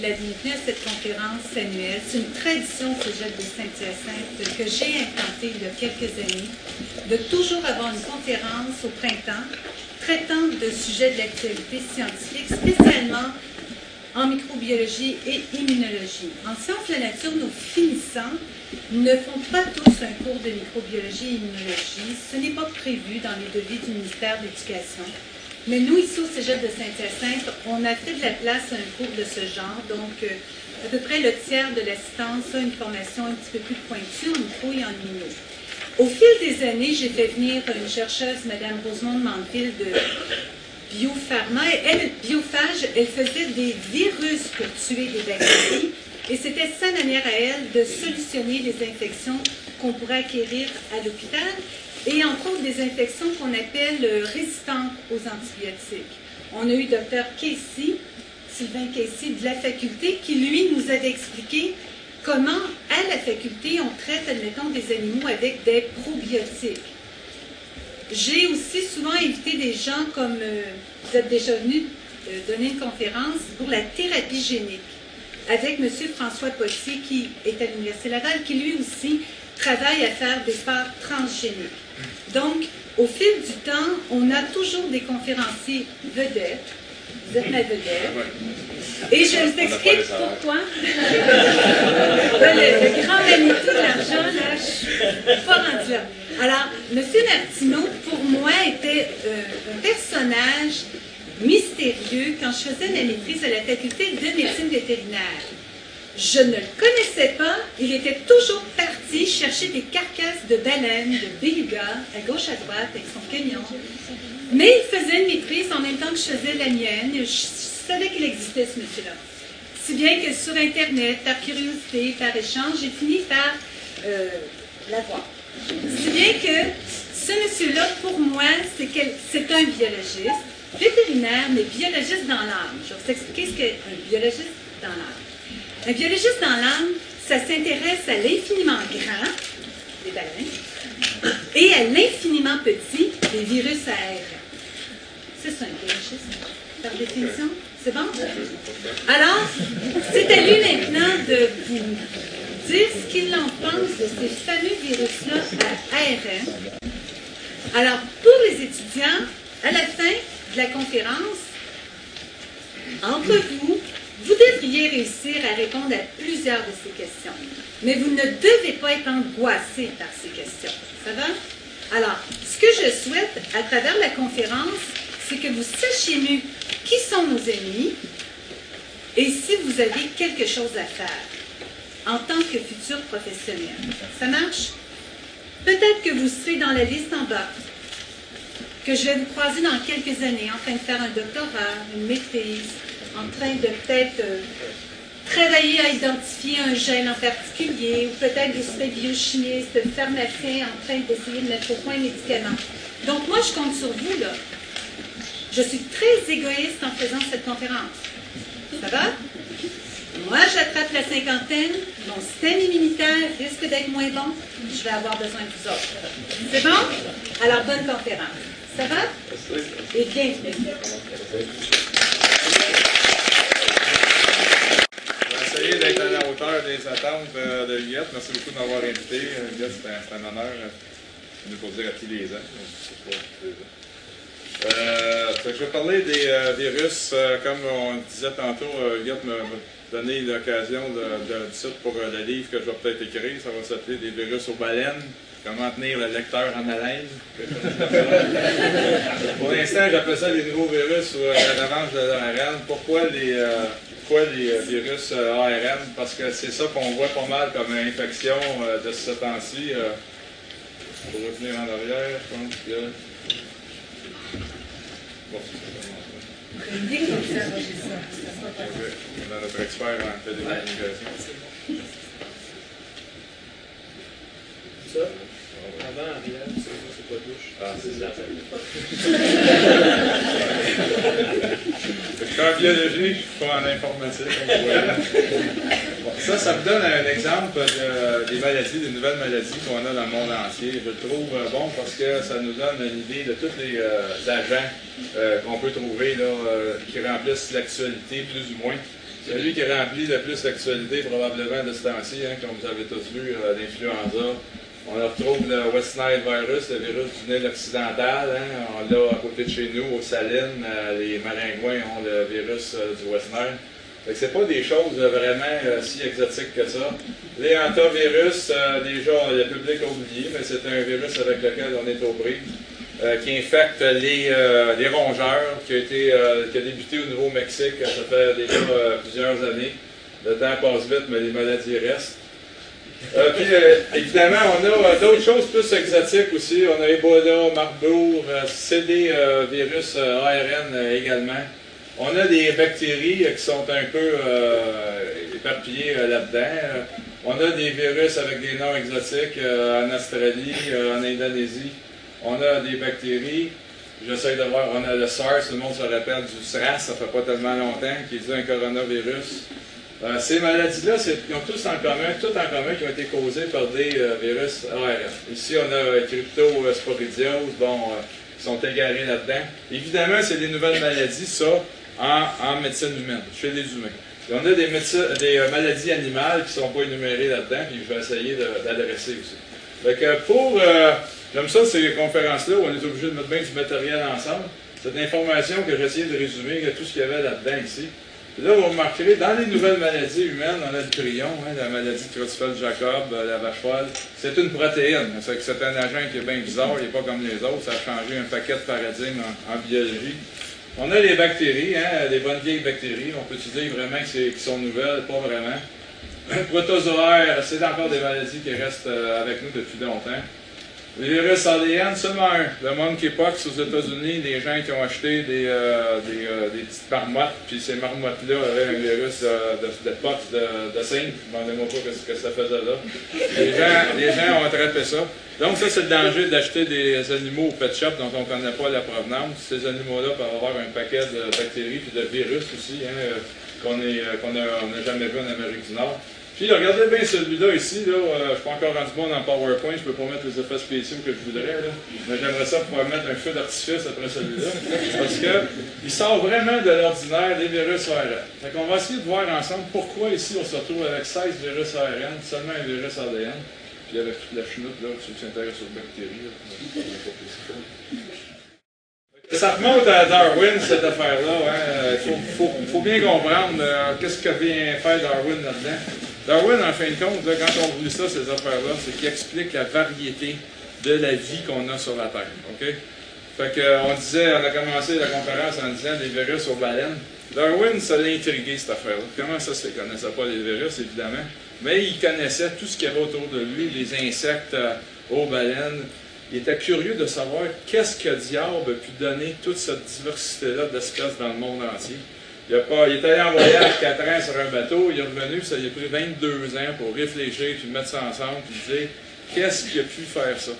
la bienvenue à cette conférence annuelle. C'est une tradition au Cégep de Saint-Hyacinthe que j'ai implantée il y a quelques années, de toujours avoir une conférence au printemps traitant de sujets de l'actualité scientifique, spécialement en microbiologie et immunologie. En sciences de la nature, nos finissants ne font pas tous un cours de microbiologie et immunologie. Ce n'est pas prévu dans les devis du ministère de l'Éducation. Mais nous, ici au Cégep de Saint-Hyacinthe, on a fait de la place à un cours de ce genre. Donc, euh, à peu près le tiers de l'assistance a une formation un petit peu plus pointue en micro et en immuno. Au fil des années, j'ai fait venir une chercheuse, Mme Rosemonde Manville, de biopharma. Elle, biophage, elle faisait des virus pour tuer des bactéries. Et c'était sa manière à elle de solutionner les infections qu'on pourrait acquérir à l'hôpital et autres des infections qu'on appelle euh, résistantes aux antibiotiques. On a eu Dr Casey, Sylvain Casey de la faculté, qui lui nous avait expliqué comment à la faculté on traite, admettons, des animaux avec des probiotiques. J'ai aussi souvent invité des gens comme euh, vous êtes déjà venu euh, donner une conférence pour la thérapie génique avec M. François Potier qui est à l'Université Laval, qui lui aussi travaille à faire des parts transgéniques. Donc, au fil du temps, on a toujours des conférenciers vedettes. Vous êtes ma vedette. Et je vous explique pourquoi. le, grand Manitou de l'argent, là, je suis pas rendu là. Alors, M. Martineau, pour moi, était euh, un personnage mystérieux quand je faisais ma maîtrise à la faculté de médecine vétérinaire. Je ne le connaissais pas, il était toujours parti chercher des carcasses de baleines, de belugas, à gauche, à droite, avec son camion. Mais il faisait une maîtrise en même temps que je faisais la mienne. Je savais qu'il existait, ce monsieur-là. Si bien que sur Internet, par curiosité, par échange, j'ai fini par euh, l'avoir. Si bien que ce monsieur-là, pour moi, c'est un biologiste, vétérinaire, mais biologiste dans l'âme. Je vais vous expliquer ce qu'est un biologiste dans l'âme. Un biologiste dans l'âme, ça s'intéresse à l'infiniment grand, les baleines, et à l'infiniment petit, les virus aériens. C'est ça un biologiste, par définition. C'est bon? Alors, c'est à lui maintenant de vous dire ce qu'il en pense de ces fameux virus-là à ARN. Alors, pour les étudiants, à la fin de la conférence, entre vous, vous devriez réussir à répondre à plusieurs de ces questions. Mais vous ne devez pas être angoissé par ces questions. Ça va? Alors, ce que je souhaite à travers la conférence, c'est que vous sachiez mieux qui sont nos ennemis et si vous avez quelque chose à faire en tant que futur professionnel. Ça marche? Peut-être que vous serez dans la liste en bas, que je vais vous croiser dans quelques années en train de faire un doctorat, une maîtrise, en train de peut-être euh, travailler à identifier un gène en particulier, ou peut-être vous serez biochimiste, pharmacien, en train d'essayer de mettre au point un médicament. Donc moi, je compte sur vous, là. Je suis très égoïste en faisant cette conférence. Ça va? Moi, j'attrape la cinquantaine, mon système immunitaire risque d'être moins bon, je vais avoir besoin de vous autres. C'est bon? Alors, bonne conférence. Ça va? Et bienvenue. D'être à la hauteur des attentes euh, de. Merci beaucoup de m'avoir invité. Liette, c'est un, honneur de nous poser à tous les ans. Euh, je vais parler des euh, virus. Euh, comme on disait tantôt, euh, m'a donné l'occasion de, de, de, pour euh, le livre que je vais peut-être écrire. Ça va s'appeler Des virus aux baleines. Comment tenir le lecteur en haleine. pour l'instant, j'appelle ça les nouveaux virus ou la revanche de l'ARN. Pourquoi les pourquoi les virus ARN? Parce que c'est ça qu'on voit pas mal comme infection de ce temps-ci. pour revenir en arrière, je pense que. A notre expert en télécommunication. Ça? Avant, pas. Je en biologie, je suis pas en informatique. Ça, ça me donne un exemple de, des maladies, des nouvelles maladies qu'on a dans le monde entier. Je le trouve bon parce que ça nous donne une idée de tous les euh, agents euh, qu'on peut trouver là, euh, qui remplissent l'actualité plus ou moins. celui qui remplit le plus l'actualité probablement de ce temps-ci, hein, comme vous avez tous vu, euh, l'influenza. On retrouve le West Nile virus, le virus du Nil occidental. Hein. On l'a à côté de chez nous, aux Salines. Euh, les maringouins ont le virus euh, du West Nile. Ce c'est pas des choses vraiment si exotiques que ça. Les hantavirus, déjà, le public a oublié, mais c'est un virus avec lequel on est au. Euh, qui infecte les, euh, rongeurs, qui a, euh, qui a débuté au Nouveau-Mexique, ça fait déjà plusieurs années. Le temps passe vite, mais les maladies restent. Puis, évidemment, on a d'autres choses plus exotiques aussi. On a Ebola, Marburg, des virus ARN également. On a des bactéries qui sont un peu éparpillées là-dedans. On a des virus avec des noms exotiques en Australie, en Indonésie. On a des bactéries. J'essaie de voir, on a le SARS, tout le monde se rappelle du SRAS, ça fait pas tellement longtemps, qui est un coronavirus. Euh, ces maladies-là, ils ont tous en commun, tout en commun, qui ont été causées par des euh, virus ARN. Ici, on a cryptosporidiose, bon, euh, ils sont égarés là-dedans. Évidemment, c'est des nouvelles maladies, ça, en, médecine humaine, chez les humains. on a des, maladies animales qui ne sont pas énumérées là-dedans, puis je vais essayer d'adresser aussi. Que pour J'aime ça, ces conférences-là où on est obligé de mettre bien du matériel ensemble. Cette information que j'essayais de résumer, tout ce qu'il y avait là-dedans ici. Là, vous remarquerez, dans les nouvelles maladies humaines, on a le prion, hein, la maladie de Creutzfeldt-Jacob, euh, la vache folle. C'est une protéine. C'est un agent qui est bien bizarre, il n'est pas comme les autres. Ça a changé un paquet de paradigmes en, biologie. On a les bactéries, hein, les bonnes vieilles bactéries. On peut dire vraiment qu'ils sont nouvelles, pas vraiment. Protozoaire, c'est encore des maladies qui restent euh, avec nous depuis longtemps. Les virus ADN, seulement un. Le monkeypox aux États-Unis, des gens qui ont acheté des, euh, des, euh, des, petites marmottes, puis ces marmottes-là avaient un virus de, de, de pox, de, de singe. Demandez-moi pas ce que ça faisait là. Les gens, les gens ont attrapé ça. Donc, ça, c'est le danger d'acheter des animaux au pet shop dont on ne connaît pas la provenance. Ces animaux-là peuvent avoir un paquet de bactéries puis de virus aussi, hein, euh, qu'on n'a jamais vu en Amérique du Nord. Puis regardez bien celui-là ici, là, euh, je ne suis pas encore rendu bon dans PowerPoint, je ne peux pas mettre les effets spéciaux que je voudrais, là, mais j'aimerais ça pouvoir mettre un feu d'artifice après celui-là, parce qu'il sort vraiment de l'ordinaire des virus ARN. Fait qu'on va essayer de voir ensemble pourquoi ici on se retrouve avec 16 virus ARN, seulement un virus ADN, puis avec toute la chenoute, là, ceux qui s'intéressent aux bactéries. Ça remonte à Darwin, cette affaire-là. Il hein. faut, faut, faut, bien comprendre euh, qu'est-ce que vient faire Darwin là-dedans. Darwin, en fin de compte, quand on voit ça, ces affaires-là, c'est qu'il explique la variété de la vie qu'on a sur la Terre. Fait que, euh, on disait, on a commencé la conférence en disant des virus aux baleines. Darwin, ça l'a intrigué, cette affaire-là. Comment ça, il ne connaissait pas les virus, évidemment, mais il connaissait tout ce qu'il y avait autour de lui, les insectes euh, aux baleines. Il était curieux de savoir qu'est-ce que diable a pu donner toute cette diversité-là d'espèces dans le monde entier. Il, pas, il est allé en voyage 4 ans sur un bateau, il est revenu, ça lui a pris 22 ans pour réfléchir, puis mettre ça ensemble, puis dire qu'est-ce qui a pu faire ça?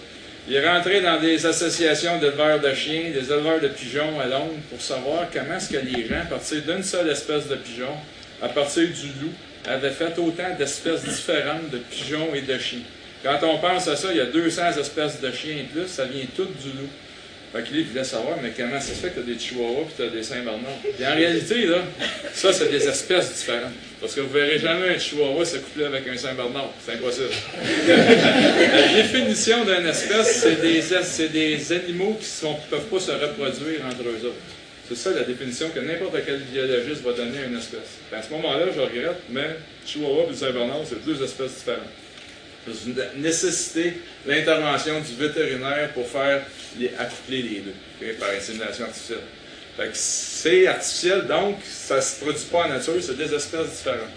Il est rentré dans des associations d'éleveurs de chiens, des éleveurs de pigeons à Londres pour savoir comment est-ce que les gens, à partir d'une seule espèce de pigeon, à partir du loup, avaient fait autant d'espèces différentes de pigeons et de chiens. Quand on pense à ça, il y a 200 espèces de chiens et plus, ça vient tout du loup. Fait il voulait savoir, mais comment ça se fait que tu as des chihuahuas et tu as des Saint-Bernard? En réalité, là, ça, c'est des espèces différentes. Parce que vous ne verrez jamais un chihuahua se coupler avec un Saint-Bernard. C'est impossible. La définition d'une espèce, c'est des, des, animaux qui ne peuvent pas se reproduire entre eux autres. C'est ça la définition que n'importe quel biologiste va donner à une espèce. à ce moment-là, je regrette, mais Chihuahua et Saint-Bernard, c'est deux espèces différentes. Nécessité l'intervention du vétérinaire pour faire les, les deux par insémination artificielle. c'est artificiel, donc ça ne se produit pas en nature, c'est des espèces différentes.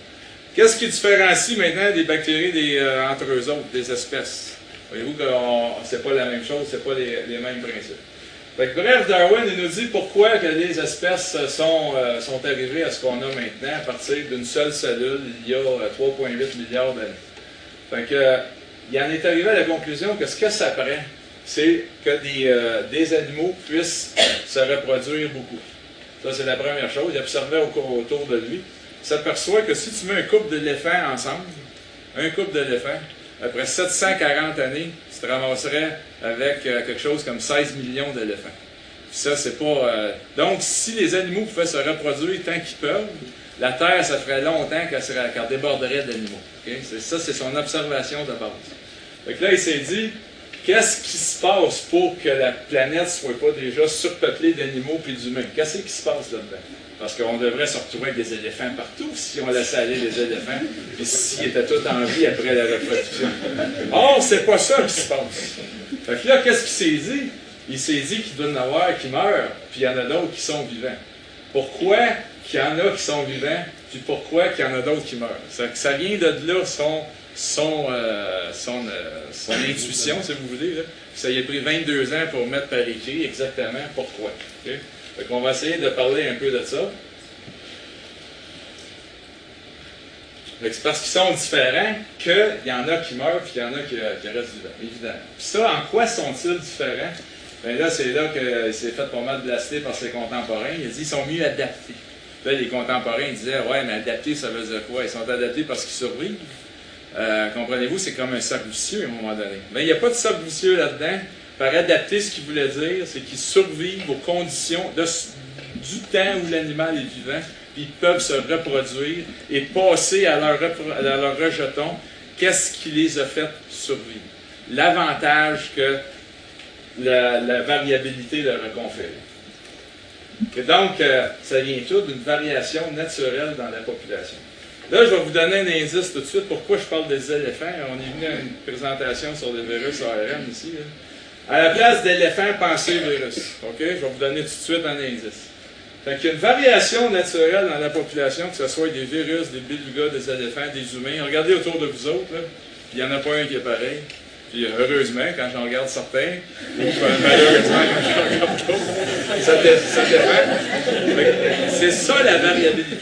Qu'est-ce qui différencie maintenant des bactéries euh, entre eux autres, des espèces? Voyez-vous que c'est pas la même chose, c'est pas les, mêmes principes. bref, Darwin nous dit pourquoi que les espèces sont, euh, sont arrivées à ce qu'on a maintenant à partir d'une seule cellule il y a 3,8 euh, milliards d'années. Fait que, il en est arrivé à la conclusion que ce que ça prend, c'est que des, euh, des, animaux puissent se reproduire beaucoup. Ça, c'est la première chose. Il observait autour de lui. Il s'aperçoit que si tu mets un couple d'éléphants ensemble, un couple d'éléphants, après 740 années, tu te ramasserais avec euh, quelque chose comme 16 millions d'éléphants. Ça, c'est pas. euh, Donc, si les animaux pouvaient se reproduire tant qu'ils peuvent, la Terre, ça ferait longtemps qu'elle déborderait d'animaux. OK? C'est- Ça, c'est son observation de base. Que là, il s'est dit, qu'est-ce qui se passe pour que la planète soit pas déjà surpeuplée d'animaux puis d'humains? Qu'est-ce qui se passe là-dedans? Parce qu'on devrait se retrouver avec des éléphants partout si on laissait aller les éléphants, puis s'ils étaient tous en vie après la reproduction. Or, c'est pas ça qui se passe. Fait que là, qu'est-ce qu'il s'est dit? Il s'est dit qu'il doit y en avoir qui meurent, puis il y en a d'autres qui sont vivants. Pourquoi qu'il y en a qui sont vivants, puis pourquoi qu'il y en a d'autres qui meurent? Ça, vient de là, son, son, euh, euh, son intuition, si vous voulez. Ça y a pris 22 ans pour mettre par écrit exactement pourquoi. Fait qu'on va essayer de parler un peu de ça. C'est parce qu'ils sont différents qu'il y en a qui meurent puis qu'il y en a qui, euh, qui restent vivants, évidemment. Puis ça, en quoi sont-ils différents? Ben là, c'est là qu'il s'est fait pas mal blaster par ses contemporains. Il a dit qu'ils sont mieux adaptés. Les contemporains disaient Ouais, mais adaptés, ça veut dire quoi? Ils sont adaptés parce qu'ils survivent. Euh, Comprenez-vous, c'est comme un cercle à un moment donné. Mais il n'y a pas de cercle là-dedans. Par adapter, ce qu'il voulait dire, c'est qu'ils survivent aux conditions du temps où l'animal est vivant, puis ils peuvent se reproduire et passer à leur, à leur rejeton. Qu'est-ce qui les a fait survivre? L'avantage que la, la variabilité leur a conféré. Et donc, euh, ça vient tout d'une variation naturelle dans la population. Là, je vais vous donner un indice tout de suite. Pourquoi je parle des éléphants? On est venu à une présentation sur les virus ARN ici. À la place d'éléphants, pensez virus. OK? Je vais vous donner tout de suite un indice. Fait qu'il y a une variation naturelle dans la population, que ce soit des virus, des belugas, des éléphants, des humains. Regardez autour de vous autres, il n'y en a pas un qui est pareil. Puis heureusement, quand j'en regarde certains, ou euh, malheureusement, quand j'en regarde d'autres, ça, dé- ça dépend. C'est ça la variabilité.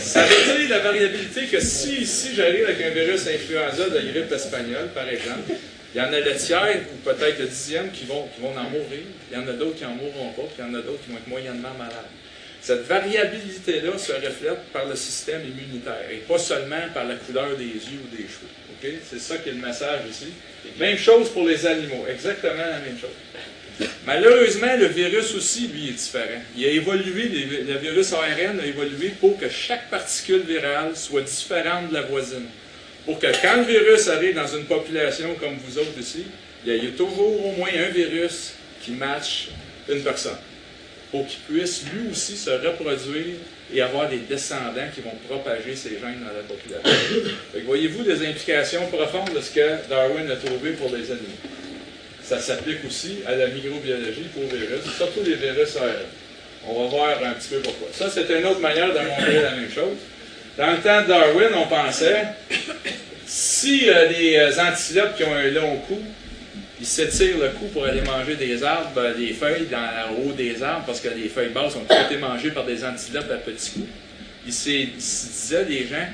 Ça veut dire la variabilité que si ici j'arrive avec un virus influenza de grippe espagnole, par exemple, il y en a le tiers ou peut-être le dixième qui vont, qui vont en mourir. Il y en a d'autres qui en mourront pas, puis il y en a d'autres qui vont être moyennement malades. Cette variabilité-là se reflète par le système immunitaire et pas seulement par la couleur des yeux ou des cheveux. OK? C'est ça qui est le message ici. Même chose pour les animaux, exactement la même chose. Malheureusement, le virus aussi, lui, est différent. Il a évolué, le virus ARN a évolué pour que chaque particule virale soit différente de la voisine. Pour que quand le virus arrive dans une population comme vous autres ici, il y a- toujours au moins un virus qui matche une personne pour qu'il puisse lui aussi se reproduire et avoir des descendants qui vont propager ces gènes dans la population. Voyez-vous des implications profondes de ce que Darwin a trouvé pour les animaux. Ça s'applique aussi à la microbiologie pour virus, surtout les virus ARN. On va voir un petit peu pourquoi. Ça, c'est une autre manière de montrer la même chose. Dans le temps de Darwin, on pensait, si euh, les euh, antilopes qui ont un long cou, ils s'étirent le cou pour aller manger des arbres, euh, des feuilles dans le haut des arbres, parce que les feuilles basses ont toutes été mangées par des antilopes à petits coups. Ils se disaient, les gens,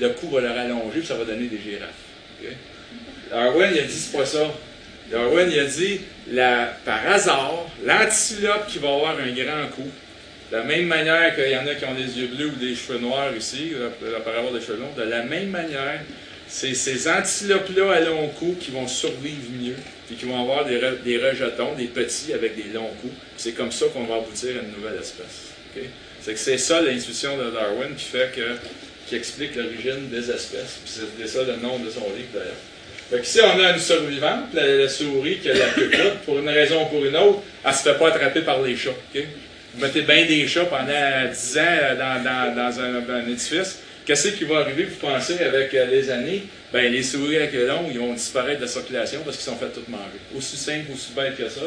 le cou va leur allonger, puis ça va donner des girafes. OK? Darwin, il a dit, pas ça. Darwin, il a dit, par hasard, l'antilope qui va avoir un grand cou, de la même manière qu'il y en a qui ont des yeux bleus ou des cheveux noirs ici, par avoir des cheveux longs, de la même manière, c'est ces antilopes-là à long cou qui vont survivre mieux, et qui vont avoir des, re- des rejetons, des petits avec des longs coups. C'est comme ça qu'on va aboutir à une nouvelle espèce. C'est que c'est ça l'intuition de Darwin qui fait que, qui explique l'origine des espèces. C'est ça le nom de son livre d'ailleurs. Qu'ici, on a une survivante, la, la souris qui a la queue courte, pour une raison ou pour une autre, elle se fait pas attraper par les chats. Vous mettez bien des chats pendant 10 ans euh, dans, dans- dans un, un édifice. Qu'est-ce qui va arriver, vous pensez, avec euh, les années? Ben, les souris à queue longue, ils vont disparaître de la circulation parce qu'ils sont fait toutes manger. Aussi simple, aussi bête que ça.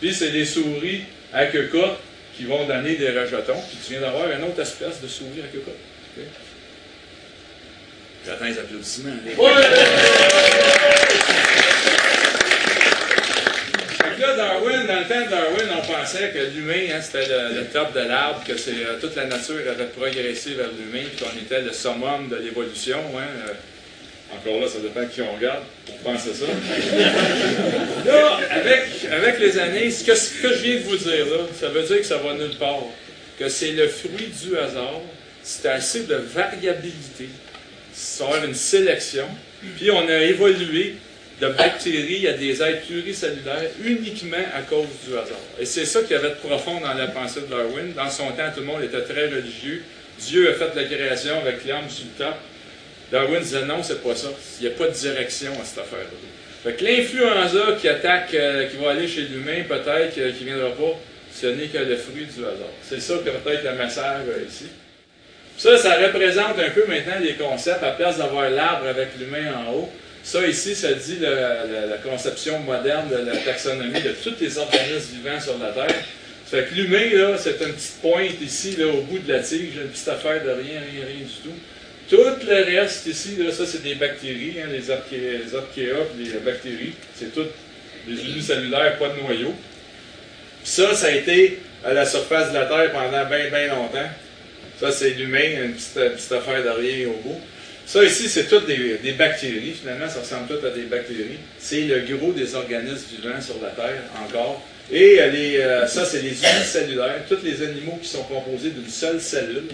Puis, c'est les souris à queue courte qui vont donner des rejetons. Puis, tu viens d'avoir une autre espèce de souris à queue courte. J'attends les applaudissements. les- Fait que là, Darwin, dans le temps de Darwin, on pensait que l'humain, hein, c'était le, le top de l'arbre, que c'est, euh, toute la nature avait progressé vers l'humain, puis qu'on était le summum de l'évolution. hein, euh. encore là, ça dépend qui on regarde pour penser ça. là, avec, avec les années, ce que, ce que je viens de vous dire là, ça veut dire que ça va nulle part. Que c'est le fruit du hasard, c'est assez de variabilité, c'est avoir une sélection, puis on a évolué de bactéries à des êtres pluricellulaires uniquement à cause du hasard. Et c'est ça qui avait de profond dans la pensée de Darwin. Dans son temps, tout le monde était très religieux. Dieu a fait la création avec l'homme sur le top. Darwin disait non, c'est pas ça. Il n'y a pas de direction à cette affaire-là. L'influenza qui attaque, euh, qui va aller chez l'humain, peut-être, euh, qui ne viendra pas, ce n'est que le fruit du hasard. C'est ça que peut-être le message euh, ici. Ça, ça représente un peu maintenant les concepts, à place d'avoir l'arbre avec l'humain en haut. Ça ici, ça dit la, conception moderne de la taxonomie de tous les organismes vivants sur la Terre. Ça fait que l'humain, là, c'est une petite pointe ici, là, au bout de la tige, une petite affaire de rien, rien, rien du tout. Tout le reste ici, là, ça c'est des bactéries, hein, les, archéas, les les bactéries. C'est tout des unicellulaires, pas de noyau. ça, ça a été à la surface de la Terre pendant bien, bien longtemps. Ça, c'est l'humain, une petite, affaire de rien au bout. Ça ici, c'est toutes des, bactéries, finalement, ça ressemble tout à des bactéries. C'est le gros des organismes vivants sur la Terre, encore. Et les, euh, ça, c'est les unicellulaires, tous les animaux qui sont composés d'une seule cellule.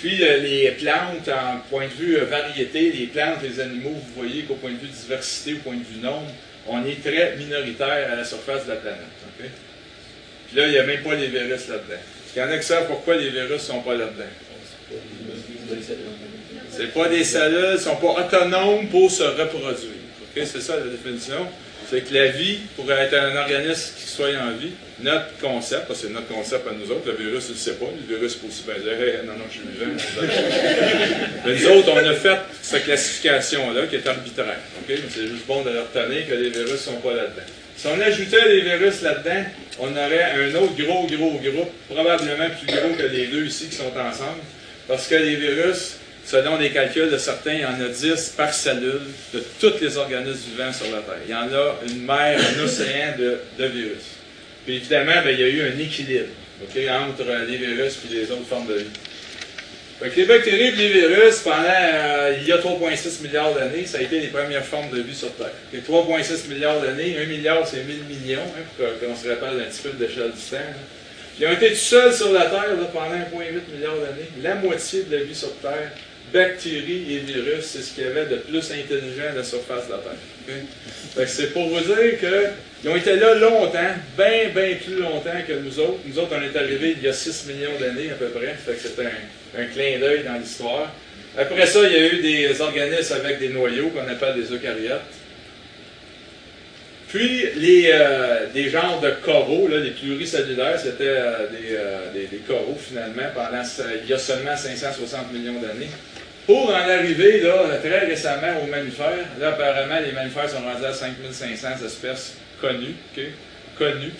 Puis euh, les plantes, en point de vue euh, variété, les plantes, les animaux, vous voyez qu'au point de vue diversité, au point de vue nombre, on est très minoritaire à la surface de la planète. Puis là, il n'y a même pas les virus là-dedans. Il y en a qui savent pourquoi les virus ne sont pas là-dedans. C'est pas des cellules, ils ne sont pas autonomes pour se reproduire. C'est ça la définition. C'est que la vie, pour être un organisme qui soit en vie, notre concept, parce que c'est notre concept à nous autres, le virus, il ne sait pas, le virus peut aussi bien dire non, non, je suis vivant. Mais nous autres, on a fait cette classification-là qui est arbitraire. C'est juste bon de retenir que les virus ne sont pas là-dedans. Si on ajoutait les virus là-dedans, on aurait un autre gros, gros groupe, probablement plus gros que les deux ici qui sont ensemble, parce que les virus, selon les calculs de certains, il y en a 10 par cellule de tous les organismes vivants sur la Terre. Il y en a une mer, un océan de, virus. Puis évidemment, ben, il y a eu un équilibre entre les virus et les autres formes de vie. Les bactéries et les virus, pendant euh, il y a 3,6 milliards d'années, ça a été les premières formes de vie sur Terre. 3,6 milliards d'années, 1 milliard c'est 1000 millions, hein, pour qu'on se rappelle un petit peu de l'échelle du temps. Ils ont été tout seuls sur la Terre pendant 1,8 milliard d'années. La moitié de la vie sur Terre, bactéries et virus, c'est ce qu'il y avait de plus intelligent à la surface de la Terre. c'est pour vous dire qu'ils ont été là longtemps, bien, bien plus longtemps que nous autres. Nous autres, on est arrivés il y a 6 millions d'années à peu près. c'est un, un clin d'œil dans l'histoire. Après ça, il y a eu des organismes avec des noyaux qu'on appelle des eucaryotes. Puis, les, euh, des genres de coraux, là, les pluricellulaires, c'était euh, euh, des, des, coraux finalement pendant il y a seulement 560 millions d'années. Pour en arriver là, très récemment aux mammifères, là apparemment les mammifères sont rendus à 5500 espèces connues. Connues.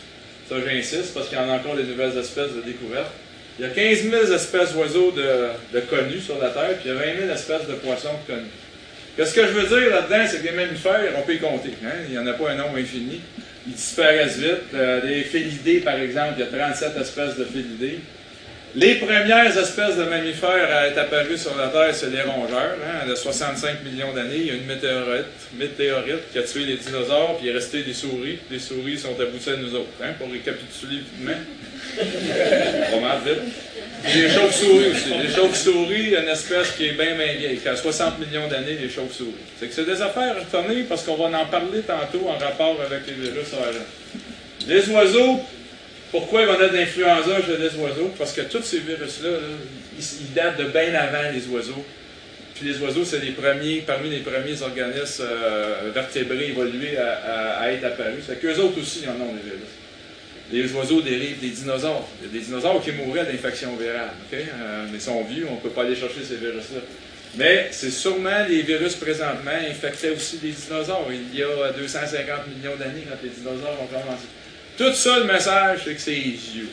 Ça j'insiste parce qu'il y en a encore des nouvelles espèces de découverte. Il y a 15 000 espèces d'oiseaux de, de, connus sur la Terre, puis il y a 20 000 espèces de poissons connus. Qu'est-ce que je veux dire là-dedans, c'est que les mammifères, on peut y compter. Hein? Il n'y en a pas un nombre infini. Ils disparaissent vite. Euh, les félidés, par exemple, il y a 37 espèces de félidés. Les premières espèces de mammifères à être apparues sur la Terre, c'est les rongeurs. Hein? Il y a 65 millions d'années, il y a une météorite, météorite qui a tué les dinosaures, puis il est resté des souris. Les souris sont à nous autres. Hein? Pour récapituler vite. Vraiment vite. Les chauves-souris aussi. Les chauves-souris, une espèce qui est bien, bien vieille, qui a 60 millions d'années, les chauves-souris. C'est que c'est des affaires à retenir parce qu'on va en parler tantôt en rapport avec les virus ARN. Les oiseaux, pourquoi en a d'influenza chez les oiseaux? Parce que tous ces virus-là, ils, datent de bien avant les oiseaux. Puis les oiseaux, c'est les premiers, parmi les premiers organismes euh, vertébrés évolués à, être apparus. C'est qu'eux autres aussi, ils en ont des virus les oiseaux dérivent des dinosaures. Il y a des dinosaures qui mouraient d'infection virale, euh, mais sont vieux, on ne peut pas aller chercher ces virus-là. Mais c'est sûrement les virus présentement infectaient aussi des dinosaures. Il y a 250 millions d'années quand les dinosaures ont commencé. Tout ça, le message, c'est que c'est vieux.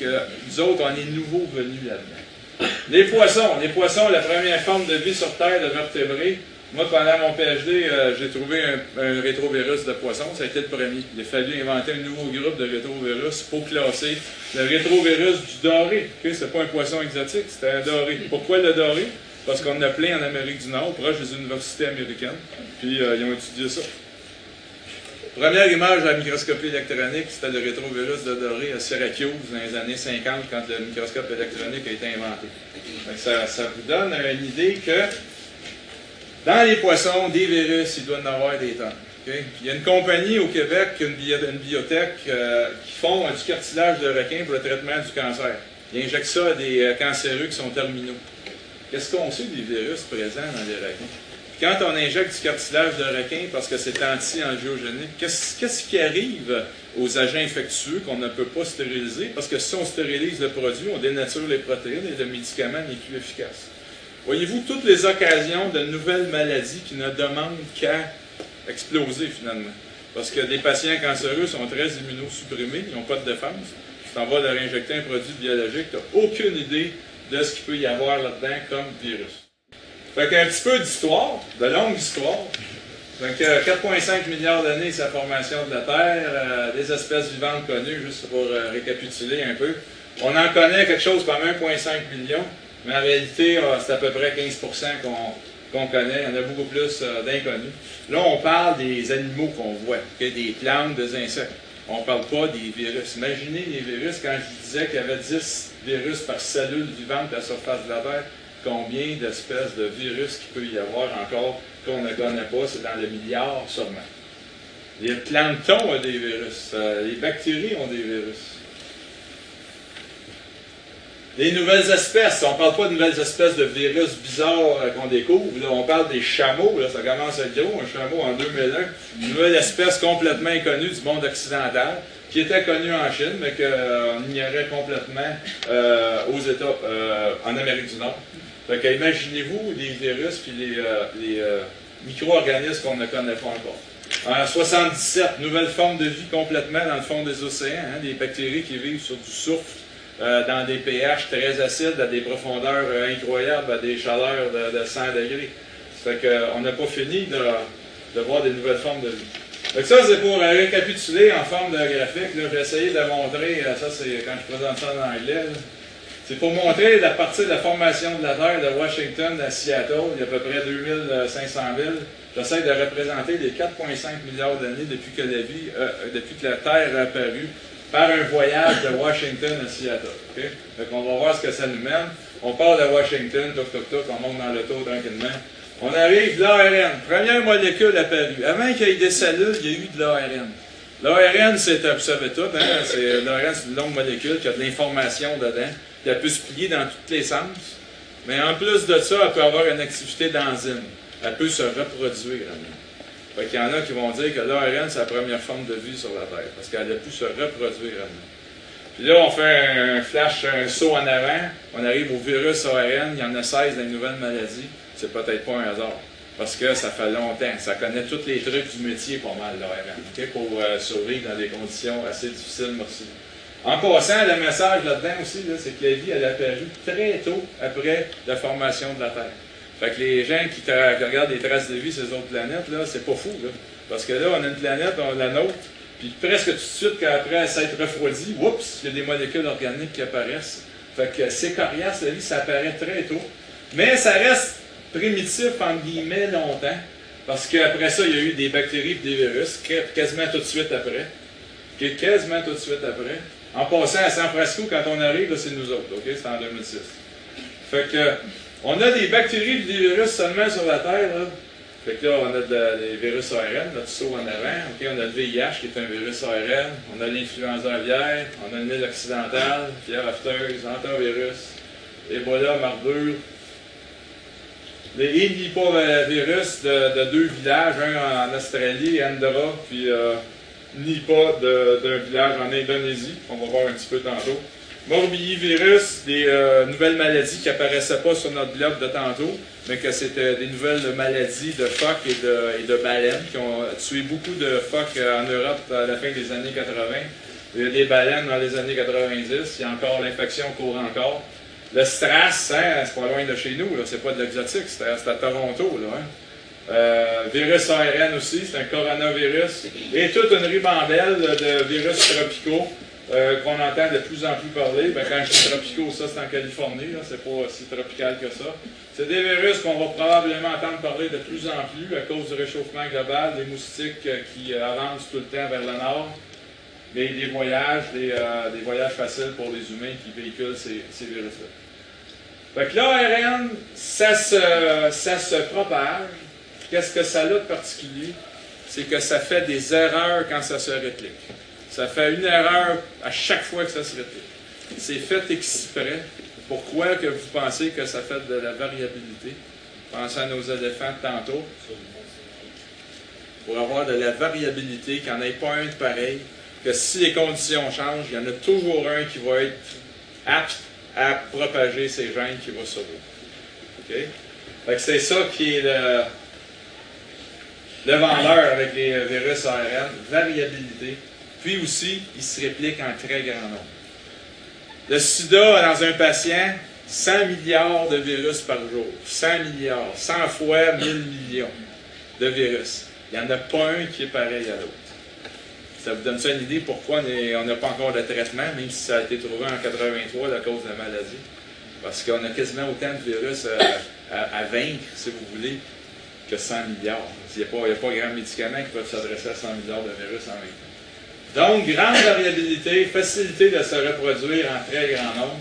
que nous autres, on est nouveaux venus là-dedans. Les poissons. Les poissons, la première forme de vie sur Terre de vertébrés, moi, pendant mon PhD, euh, j'ai trouvé un, rétrovirus de poisson. Ça a été le premier. Il a fallu inventer un nouveau groupe de rétrovirus pour classer le rétrovirus du doré. Okay? Ce n'est pas un poisson exotique, c'était un doré. Pourquoi le doré? Parce qu'on a plein en Amérique du Nord, proche des universités américaines. Puis, euh, ils ont étudié ça. Première image à la microscopie électronique, c'était le rétrovirus de doré à Syracuse dans les années 50, quand le microscope électronique a été inventé. Ça, ça vous donne une idée que dans les poissons, des virus, il doit en avoir des tonnes. Il y a une compagnie au Québec, une, une biotech, euh, qui font du cartilage de requin pour le traitement du cancer. Ils injectent ça à des euh, cancéreux qui sont terminaux. Qu'est-ce qu'on sait des virus présents dans les requins? Quand on injecte du cartilage de requin parce que c'est anti-angiogénique, qu'est-ce qui arrive aux agents infectieux qu'on ne peut pas stériliser? Parce que si on stérilise le produit, on dénature les protéines et le médicament n'est plus efficace. Voyez-vous toutes les occasions de nouvelles maladies qui ne demandent qu'à exploser finalement? Parce que des patients cancéreux sont très immunosupprimés, ils n'ont pas de défense. Tu t'en vas leur injecter un produit biologique, tu n'as aucune idée de ce qu'il peut y avoir là-dedans comme virus. Fait qu'un petit peu d'histoire, de longue histoire. Donc, 4,5 milliards d'années, c'est la formation de la Terre, euh, des espèces vivantes connues, juste pour euh, récapituler un peu. On en connaît quelque chose comme 1,5 million, mais en réalité, euh, c'est à peu près 15% qu'on connaît. Il y en a beaucoup plus d'inconnus. Là, on parle des animaux qu'on voit, des plantes, des insectes. On ne parle pas des virus. Imaginez les virus, quand je disais qu'il y avait 10 virus par cellule vivante à la surface de la Terre, combien d'espèces de virus qu'il peut y avoir encore qu'on ne connaît pas, c'est dans le milliard sûrement. Les planctons ont des virus, euh, les bactéries ont des virus. Les nouvelles espèces, on ne parle pas de nouvelles espèces de virus bizarres euh, qu'on découvre, on parle des chameaux, ça commence à être gros, un chameau en 2001, une nouvelle espèce complètement inconnue du monde occidental, qui était connue en Chine, mais qu'on ignorait complètement euh, aux États, en Amérique du Nord. Fait imaginez-vous les virus puis les, euh, euh, micro-organismes qu'on ne connaît pas encore. En 77, nouvelle forme de vie complètement dans le fond des océans, hein, des bactéries qui vivent sur du soufre, euh, dans des pH très acides, à des profondeurs incroyables, à des chaleurs de, 100 degrés. Fait qu'on n'a pas fini de, voir des nouvelles formes de vie. Donc ça, c'est pour récapituler en forme de graphique. J'ai essayé de montrer, ça c'est quand je présente ça en anglais, c'est pour montrer la partie de la formation de la Terre de Washington à Seattle, il y a à peu près 2500 villes. J'essaie de représenter les 4,5 milliards d'années depuis que la vie, euh, depuis que la Terre a apparu par un voyage de Washington à Seattle. Donc on va voir ce que ça nous mène. On part de Washington, toc toc toc, on monte dans le tour tranquillement. On arrive l'ARN, première molécule apparue. Avant qu'il y ait des cellules, il y a eu de l'ARN. L'ARN, c'est, vous tout, hein? l'ARN, c'est une longue molécule qui a de l'information dedans elle peut se plier dans tous les sens. Mais en plus de ça, elle peut avoir une activité d'enzyme. Elle peut se reproduire. Il y en a qui vont dire que l'ARN, c'est la première forme de vie sur la Terre, parce qu'elle a pu se reproduire. Puis là, on fait un flash, un saut en avant, on arrive au virus ARN, il y en a 16 dans les nouvelles maladies. C'est peut-être pas un hasard, parce que ça fait longtemps. Ça connaît tous les trucs du métier pas mal, l'ARN, pour euh, survivre dans des conditions assez difficiles, merci. En passant, le message là-dedans aussi, c'est que la vie, elle a apparu très tôt après la formation de la Terre. Fait que les gens qui, regardent les traces de vie sur les autres planètes, c'est pas fou. Parce que là, on a une planète, on a la nôtre, puis presque tout de suite, qu'après s'être refroidi, oups, il y a des molécules organiques qui apparaissent. Fait que c'est coriace, la vie, ça apparaît très tôt. Mais ça reste primitif, en guillemets, longtemps. Parce qu'après ça, il y a eu des bactéries et des virus, quasiment tout de suite après. Quasiment tout de suite après. En passant à San Francisco, quand on arrive, c'est nous autres, OK? C'est en 2006. Fait que, on a des bactéries et des virus seulement sur la Terre, là. Fait que là, on a des virus ARN, notre saut en avant. OK? On a le VIH, qui est un virus ARN. On a l'influenza aviaire. On a le mille occidental, fièvre afteuse, antivirus, Ebola, marbure. Les virus de, de, deux villages, un en Australie, Andorra, puis euh, ni pas d'un village en Indonésie. On va voir un petit peu tantôt. Morbillivirus, des euh, nouvelles maladies qui n'apparaissaient pas sur notre globe de tantôt, mais que c'était des nouvelles maladies de phoques et de, baleines qui ont tué beaucoup de phoques en Europe à la fin des années 80. Il y a des baleines dans les années 90. Il y a encore l'infection court encore. Le Stras, hein, c'est pas loin de chez nous, c'est pas de l'exotique, c'est à, Toronto. Là, hein. Euh, virus ARN aussi, c'est un coronavirus. Et toute une ribambelle de virus tropicaux euh, qu'on entend de plus en plus parler. Ben, quand je dis tropicaux, ça c'est en Californie, c'est pas si tropical que ça. C'est des virus qu'on va probablement entendre parler de plus en plus à cause du réchauffement global, des moustiques euh, qui avancent tout le temps vers le nord, et des voyages, des, voyages faciles pour les humains qui véhiculent ces, virus-là. Fait que l'ARN, ça se, ça se propage Qu'est-ce que ça a de particulier? c'est que ça fait des erreurs quand ça se réplique. Ça fait une erreur à chaque fois que ça se réplique. C'est fait exprès. Pourquoi que vous pensez que ça fait de la variabilité? Pensez à nos éléphants tantôt. Pour avoir de la variabilité, qu'il n'y en ait pas un de pareil, que si les conditions changent, il y en a toujours un qui va être apte à propager ces gènes qui va sauver. OK? c'est ça qui est le, le vendeur avec les virus ARN, variabilité. Puis aussi, il se réplique en très grand nombre. Le sida, dans un patient, 100 milliards de virus par jour. 100 milliards. 100 fois 1000 millions de virus. Il n'y en a pas un qui est pareil à l'autre. Ça vous donne ça une idée pourquoi on n'a pas encore de traitement, même si ça a été trouvé en 83 à cause de la maladie. Parce qu'on a quasiment autant de virus à, vaincre, si vous voulez, que 100 milliards. Il n'y a, a, pas grand médicament qui peuvent s'adresser à 100 milliards de virus en même temps. Donc, grande variabilité, facilité de se reproduire en très grand nombre.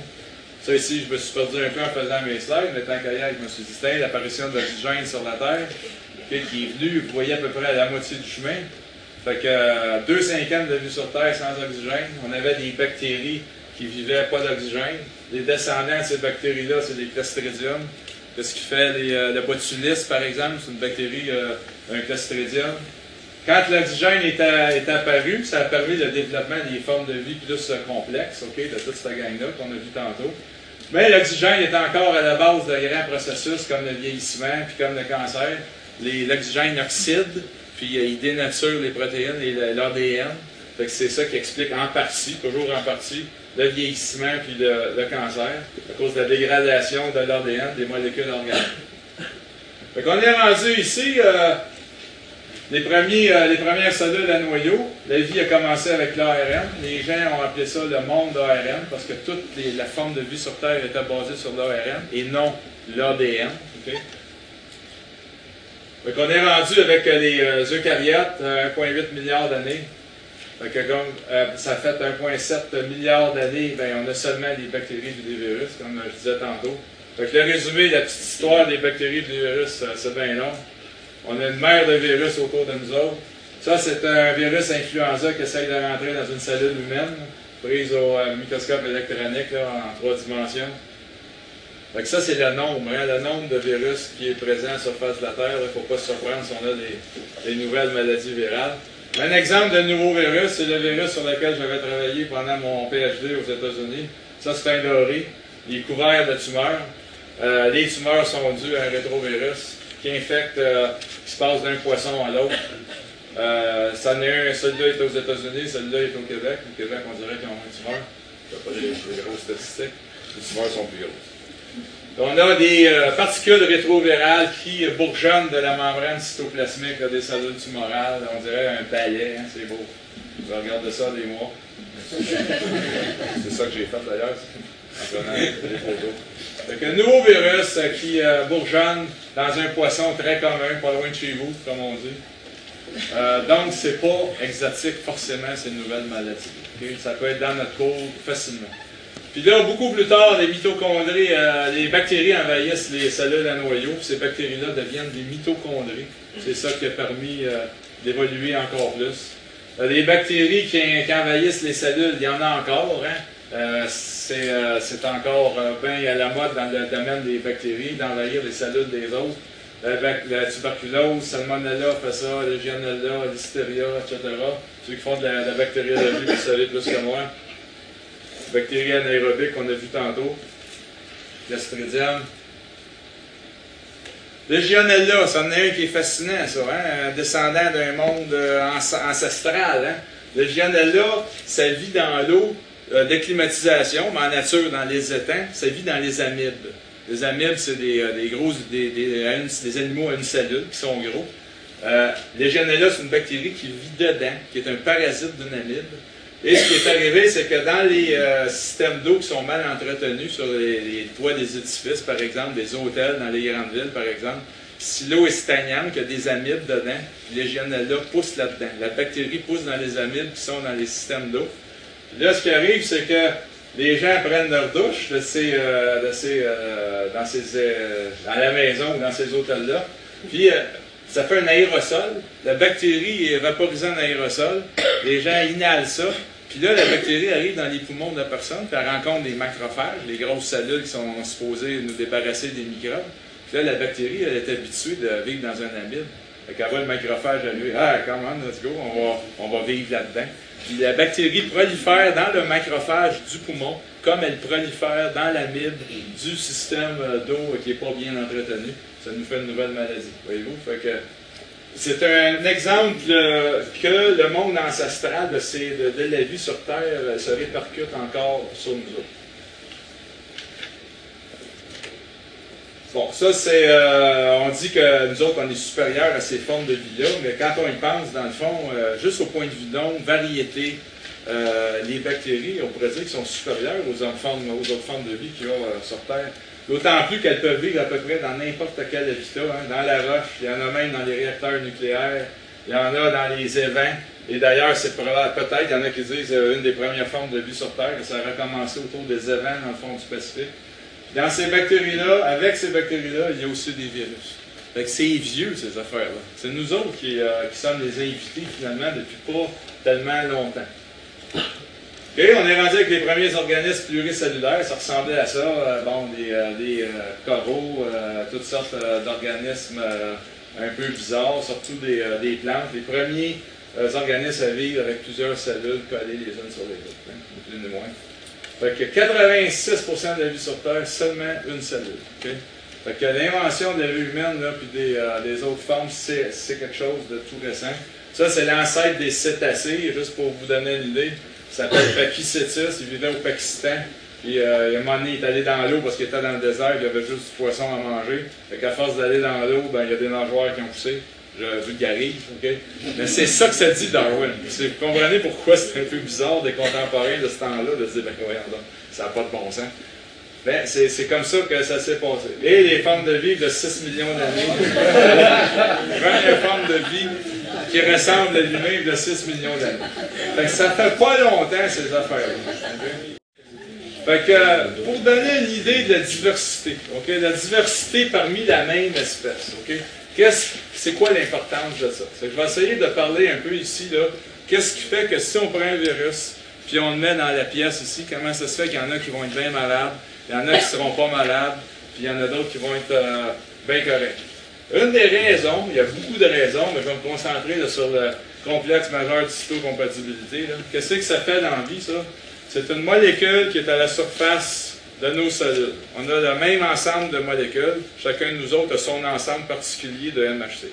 Ça ici, je me suis perdu un peu en faisant mes slides, mais tant qu'ailleurs, je me suis dit, l'apparition de l'oxygène sur la Terre, qui est venu, vous voyez à peu près à la moitié du chemin. Fait que euh, deux cinquièmes de vie sur Terre sans oxygène. On avait des bactéries qui vivaient pas d'oxygène. Les descendants de ces bactéries-là, c'est des Clostridium. Ce qui fait les, euh, le botulisme, par exemple, c'est une bactérie, euh, un Clostridium. Quand l'oxygène est, est, apparu, ça a permis le développement des formes de vie plus complexes, ok, de toute cette gang-là qu'on a vu tantôt. Mais l'oxygène est encore à la base de grands processus comme le vieillissement puis comme le cancer. L'oxygène oxyde, puis euh, il dénature les protéines et l'ADN. C'est ça qui explique en partie, toujours en partie, le vieillissement puis le, cancer, à cause de la dégradation de l'ADN, des molécules organiques. Fait on est rendu ici, euh, les, premiers, euh, les premières cellules à noyau, la vie a commencé avec l'ARN. Les gens ont appelé ça le monde d'ARN parce que toute la forme de vie sur Terre était basée sur l'ARN et non l'ADN. Donc, on est rendu avec les euh, eucaryotes, 1,8 milliard d'années. Ça fait 1,7 milliard d'années, ben, on a seulement des bactéries et des virus, comme je disais tantôt. Donc, le résumé, la petite histoire des bactéries et des virus, c'est bien long. On a une mer de virus autour de nous autres. Ça, c'est un virus influenza qui essaye de rentrer dans une cellule humaine, prise au euh, microscope électronique en trois dimensions. Donc ça, c'est le nombre, hein, le nombre de virus qui est présent sur la surface de la Terre. Il ne faut pas se surprendre si on a des, nouvelles maladies virales. Un exemple de nouveau virus, c'est le virus sur lequel j'avais travaillé pendant mon PhD aux États-Unis. Ça, c'est un doré. Il est couvert de tumeurs. Euh, les tumeurs sont dues à un rétrovirus qui infecte, euh, qui se passe d'un poisson à l'autre. Euh, celui-là est aux États-Unis, celui-là est au Québec. Au Québec, on dirait qu'ils ont moins de tumeurs. Je pas des, grosses statistiques. Les tumeurs sont plus grosses. On a des euh, particules rétrovirales qui bourgeonnent de la membrane cytoplasmique des cellules tumorales. On dirait un palais, hein, c'est beau. Je regarde ça des mois. c'est ça que j'ai fait d'ailleurs, en photos. Donc, un nouveau virus euh, qui euh, bourgeonne dans un poisson très commun, pas loin de chez vous, comme on dit. Donc, c'est pas exotique forcément, c'est une nouvelle maladie. Ça peut être dans notre cours facilement. Puis là, beaucoup plus tard, les mitochondries, les bactéries envahissent les cellules à noyau, puis ces bactéries-là deviennent des mitochondries. C'est ça qui a permis d'évoluer encore plus. les bactéries qui, envahissent les cellules, il y en a encore, hein? Euh, euh, c'est encore euh, bien à la mode dans le domaine des bactéries d'envahir les cellules des autres. La, tuberculose, salmonella fait ça, legionella, listeria, etc. Ceux qui font de la, bactériologie, vous savez plus que moi. Bactéries anaérobiques qu'on a vu tantôt. Clostridium. Legionella, c'en est un qui est fascinant, ça, hein? descendant d'un monde ancestral. Hein? Legionella, ça vit dans l'eau euh, d'acclimatisation, mais en nature, dans les étangs, ça vit dans les amibes. Les amibes, c'est des, euh, gros, des, animaux à une cellule qui sont gros. Euh, Legionella, c'est une bactérie qui vit dedans, qui est un parasite d'une amibe. Et ce qui est arrivé, c'est que dans les euh, systèmes d'eau qui sont mal entretenus sur les, toits des édifices, par exemple, des hôtels dans les grandes villes, par exemple, si l'eau est stagnante, qu'il y a des amibes dedans, Legionella pousse là-dedans. La bactérie pousse dans les amibes qui sont dans les systèmes d'eau. Là, ce qui arrive, c'est que les gens prennent leur douche de ces, euh, euh, dans ces, à la maison ou dans ces hôtels-là. Puis, ça fait un aérosol. La bactérie est vaporisée en aérosol. Les gens inhalent ça. Puis là, la bactérie arrive dans les poumons de la personne, puis elle rencontre des macrophages, les grosses cellules qui sont supposées nous débarrasser des microbes. Puis là, la bactérie, elle est habituée de vivre dans un amide. Fait qu'elle voit le macrophage arriver. Ah, comment, let's go, on va, on va vivre là-dedans. Puis la bactérie prolifère dans le macrophage du poumon, comme elle prolifère dans l'amide du système d'eau qui n'est pas bien entretenu. Ça nous fait une nouvelle maladie. Voyez-vous? Fait que c'est un exemple que le monde ancestral de, de, la vie sur Terre euh, se répercute encore sur nous autres. Bon, ça c'est, euh, on dit que nous autres on est supérieurs à ces formes de vie-là, mais quand on y pense, dans le fond, euh, juste au point de vue nombre, variété, les bactéries, on pourrait dire qu'ils sont supérieurs aux aux autres formes de vie qu'il y a sur Terre. D'autant plus qu'elles peuvent vivre à peu près dans n'importe quel habitat. Hein. Dans la roche, il y en a même dans les réacteurs nucléaires, il y en a dans les évents. Et d'ailleurs, c'est peut-être, il y en a qui disent euh, une des premières formes de vie sur Terre, ça a recommencé autour des évents dans le fond du Pacifique. Dans ces bactéries-là, avec ces bactéries-là, il y a aussi des virus. Fait que c'est vieux, ces affaires-là. C'est nous autres qui, euh, qui sommes les invités, finalement, depuis pas tellement longtemps on est rendu avec les premiers organismes pluricellulaires, ça ressemblait à ça, euh, bon, des, euh, euh, coraux, toutes sortes d'organismes un peu bizarres, surtout des, plantes. Les premiers organismes à vivre avec plusieurs cellules collées les unes sur les autres, hein, plus ou moins. Fait que 86% de la vie sur Terre, seulement une cellule. Fait que l'invention de la vie humaine, là, puis des, des, autres formes, c'est quelque chose de tout récent. Ça, c'est l'ancêtre des cétacés, juste pour vous donner une idée. S'appelle Pakissetis, il vivait au Pakistan. Puis euh, il un moment donné, il est allé dans l'eau parce qu'il était dans le désert, il y avait juste du poisson à manger. Fait qu'à force d'aller dans l'eau, ben, il y a des nageoires qui ont poussé. Je vulgarise, OK? Mais c'est ça que ça dit Darwin. Vous comprenez pourquoi c'est un peu bizarre des contemporains de ce temps-là de se dire, ben ça n'a pas de bon sens. Ben, c'est comme ça que ça s'est passé. Et les formes de vie de 6 millions d'années. Première forme de vie qui ressemble à lui-même de 6 millions d'années. Ça fait pas longtemps, ces affaires-là. Fait que, pour donner une idée de la diversité, ok, la diversité parmi la même espèce, ok, c'est quoi l'importance de ça? je vais essayer de parler un peu ici, là, qu'est-ce qui fait que si on prend un virus, puis on le met dans la pièce ici, comment ça se fait qu'il y en a qui vont être bien malades, il y en a qui ne seront pas malades, puis il y en a d'autres qui vont être euh, bien corrects. Une des raisons, il y a beaucoup de raisons, mais je vais me concentrer sur le complexe majeur d'histocompatibilité. Qu'est-ce que ça fait dans la vie, ça? C'est une molécule qui est à la surface de nos cellules. On a le même ensemble de molécules. Chacun de nous autres a son ensemble particulier de MHC.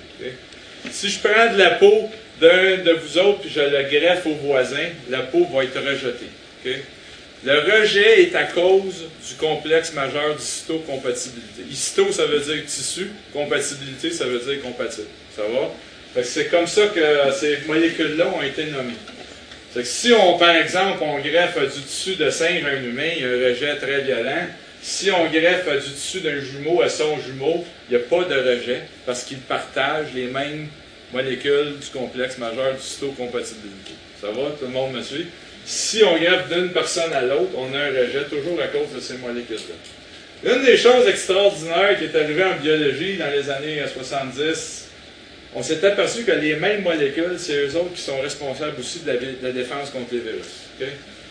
Si je prends de la peau d'un de vous autres puis je le greffe au voisin, la peau va être rejetée. Le rejet est à cause du complexe majeur d'histocompatibilité. Histo, ça veut dire tissu, compatibilité, ça veut dire compatible. Ça va? C'est comme ça que ces molécules-là ont été nommées. Que si on, par exemple, on greffe du tissu de singe à un humain, il y a un rejet très violent. Si on greffe du tissu d'un jumeau à son jumeau, il n'y a pas de rejet parce qu'ils partagent les mêmes molécules du complexe majeur d'histocompatibilité. Ça va? Tout le monde me suit? Si on greffe d'une personne à l'autre, on a un rejet toujours à cause de ces molécules-là. Une des choses extraordinaires qui est arrivée en biologie dans les années 70, on s'est aperçu que les mêmes molécules, c'est eux autres qui sont responsables aussi de la, défense contre les virus.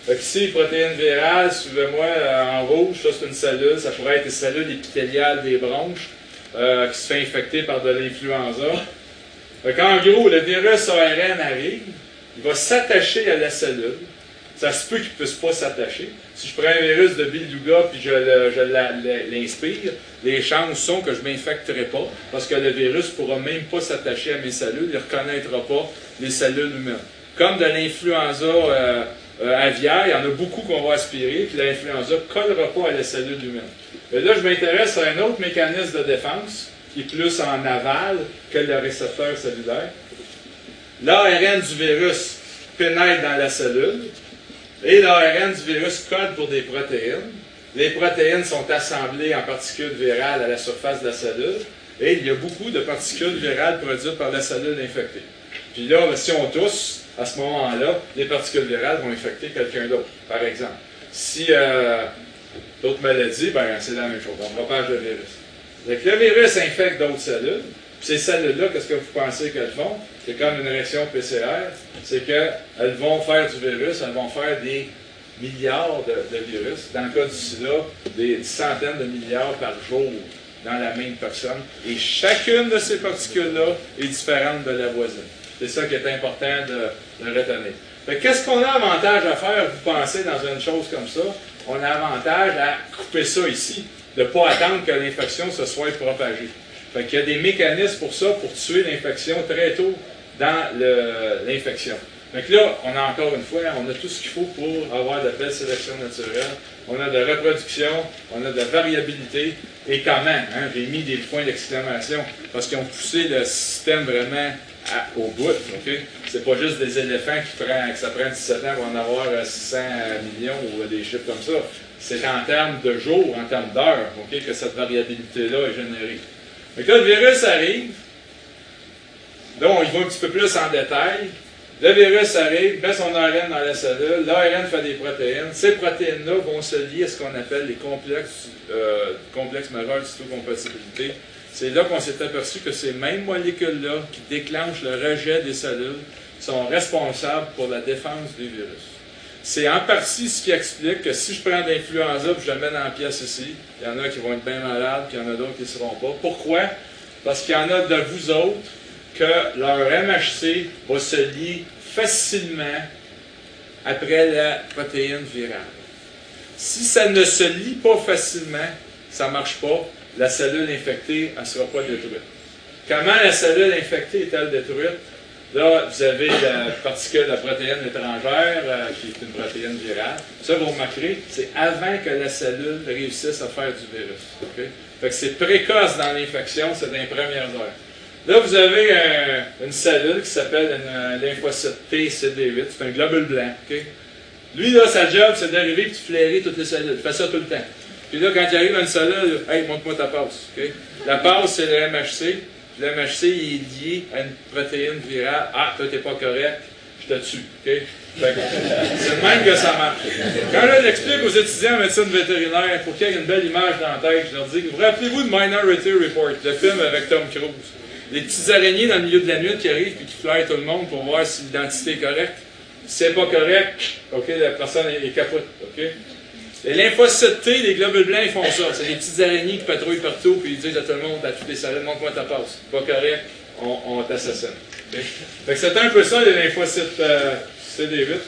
Fait ici, protéines virales, suivez-moi euh, en rouge, ça c'est une cellule, ça pourrait être une cellule épithéliale des bronches euh, qui se fait infecter par de l'influenza. En gros, le virus ARN arrive, il va s'attacher à la cellule, ça se peut qu'il ne puisse pas s'attacher. Si je prends un virus de Biluga puis je, l'inspire, les chances sont que je ne m'infecterai pas parce que le virus ne pourra même pas s'attacher à mes cellules, il ne reconnaîtra pas les cellules humaines. Comme de l'influenza euh, euh, aviaire, il y en a beaucoup qu'on va aspirer, puis l'influenza ne collera pas à la cellule humaine. Mais là, je m'intéresse à un autre mécanisme de défense qui est plus en aval que le récepteur cellulaire. L'ARN du virus pénètre dans la cellule, et l'ARN du virus code pour des protéines. Les protéines sont assemblées en particules virales à la surface de la cellule. Et il y a beaucoup de particules virales produites par la cellule infectée. Puis là, si on tousse, à ce moment-là, les particules virales vont infecter quelqu'un d'autre, par exemple. Si euh, d'autres maladies, ben, c'est la même chose. On propage le virus. Donc, le virus infecte d'autres cellules. Ces cellules-là, qu'est-ce que vous pensez qu'elles font? C'est comme une réaction PCR, c'est qu'elles vont faire du virus, elles vont faire des milliards de, virus. Dans le cas du sida, des centaines de milliards par jour dans la même personne. Et chacune de ces particules-là est différente de la voisine. C'est ça qui est important de, de retenir. Qu'est-ce qu'on a avantage à faire, vous pensez, dans une chose comme ça? On a avantage à couper ça ici, de ne pas attendre que l'infection se soit propagée. Fait qu'il y a des mécanismes pour ça, pour tuer l'infection très tôt dans l'infection. Donc là, on a encore une fois, on a tout ce qu'il faut pour avoir de belles sélections naturelles. On a de reproduction, on a de variabilité. Et comment? Hein? J'ai mis des points d'exclamation parce qu'ils ont poussé le système vraiment au bout. Ce C'est pas juste des éléphants qui prennent, que ça prend 17 ans pour en avoir 600 euh, millions ou des chiffres comme ça. C'est en termes de jours, en termes d'heures, que cette variabilité-là est générée. Mais quand le virus arrive, donc il va un petit peu plus en détail. Le virus arrive, met son ARN dans la cellule, l'ARN fait des protéines. Ces protéines-là vont se lier à ce qu'on appelle les complexes, euh, complexes majeurs d'histocompatibilité. C'est là qu'on s'est aperçu que ces mêmes molécules-là qui déclenchent le rejet des cellules sont responsables pour la défense du virus. C'est en partie ce qui explique que si je prends l'influenza et je le mets dans la pièce ici, il y en a qui vont être bien malades, puis il y en a d'autres qui ne seront pas. Pourquoi? Parce qu'il y en a de vous autres que leur MHC va se lier facilement après la protéine virale. Si ça ne se lie pas facilement, ça ne marche pas, la cellule infectée ne sera pas détruite. Comment la cellule infectée est-elle détruite? Là, vous avez la particule, la protéine étrangère, euh, qui est une protéine virale. Ça, vous remarquerez, c'est avant que la cellule réussisse à faire du virus. Fait que c'est précoce dans l'infection, c'est dans les premières heures. Là, vous avez une cellule qui s'appelle une lymphocyte T CD8. C'est un globule blanc. Lui, là, sa job, c'est d'arriver et de flairer toutes les cellules. Il fait ça tout le temps. Puis là, quand il arrive à une cellule, hey, montre-moi ta passe. La passe, c'est le MHC. Le MHC, est lié à une protéine virale. Ah, toi, t'es pas correct, je te tue. c'est le même que ça marche. Quand je l'explique aux étudiants en médecine vétérinaire, pour qu'il y ait une belle image dans la tête, je leur dis vous rappelez-vous de Minority Report, le film avec Tom Cruise? Les petites araignées dans le milieu de la nuit qui arrivent et qui flairent tout le monde pour voir si l'identité est correcte. Si c'est pas correct, OK, la personne est, capote. Les lymphocytes T, les globules blancs, ils font ça. C'est des petites araignées qui patrouillent partout puis ils disent à tout le monde, à toutes les salles, montre-moi ta passe. Pas correct, on, t'assassine. Fait que c'est un peu ça, les lymphocytes euh, CD8.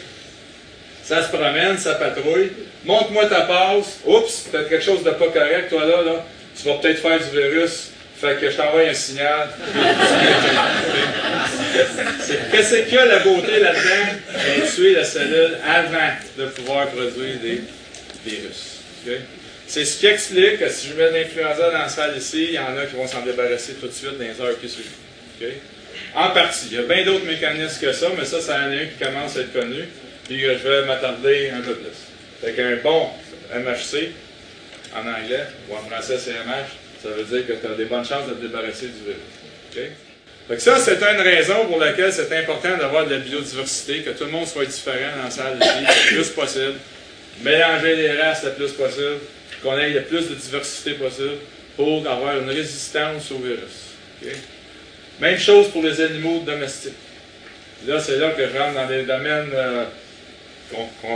Ça se promène, ça patrouille. Montre-moi ta passe. Oups, t'as quelque chose de pas correct, toi là, là. Tu vas peut-être faire du virus. Fait que je t'envoie un signal. Qu'est-ce qu'il y a la beauté là-dedans? Ben, tuer la cellule avant de pouvoir produire des virus. C'est ce qui explique que si je mets de l'influenza dans la salle ici, il y en a qui vont s'en débarrasser tout de suite dans les heures qui suivent. En partie. Il y a bien d'autres mécanismes que ça, mais ça, c'est un qui commence à être connu. Puis je vais m'attarder un peu plus. Fait qu'un bon MHC, en anglais, ou en français CMH, ça veut dire que tu as des bonnes chances de te débarrasser du virus. Donc ça, c'est une raison pour laquelle c'est important d'avoir de la biodiversité, que tout le monde soit différent dans la salle ici, le plus possible. Mélanger les races le plus possible, qu'on ait le plus de diversité possible pour avoir une résistance au virus. Même chose pour les animaux domestiques. Là, c'est là que je rentre dans des domaines euh,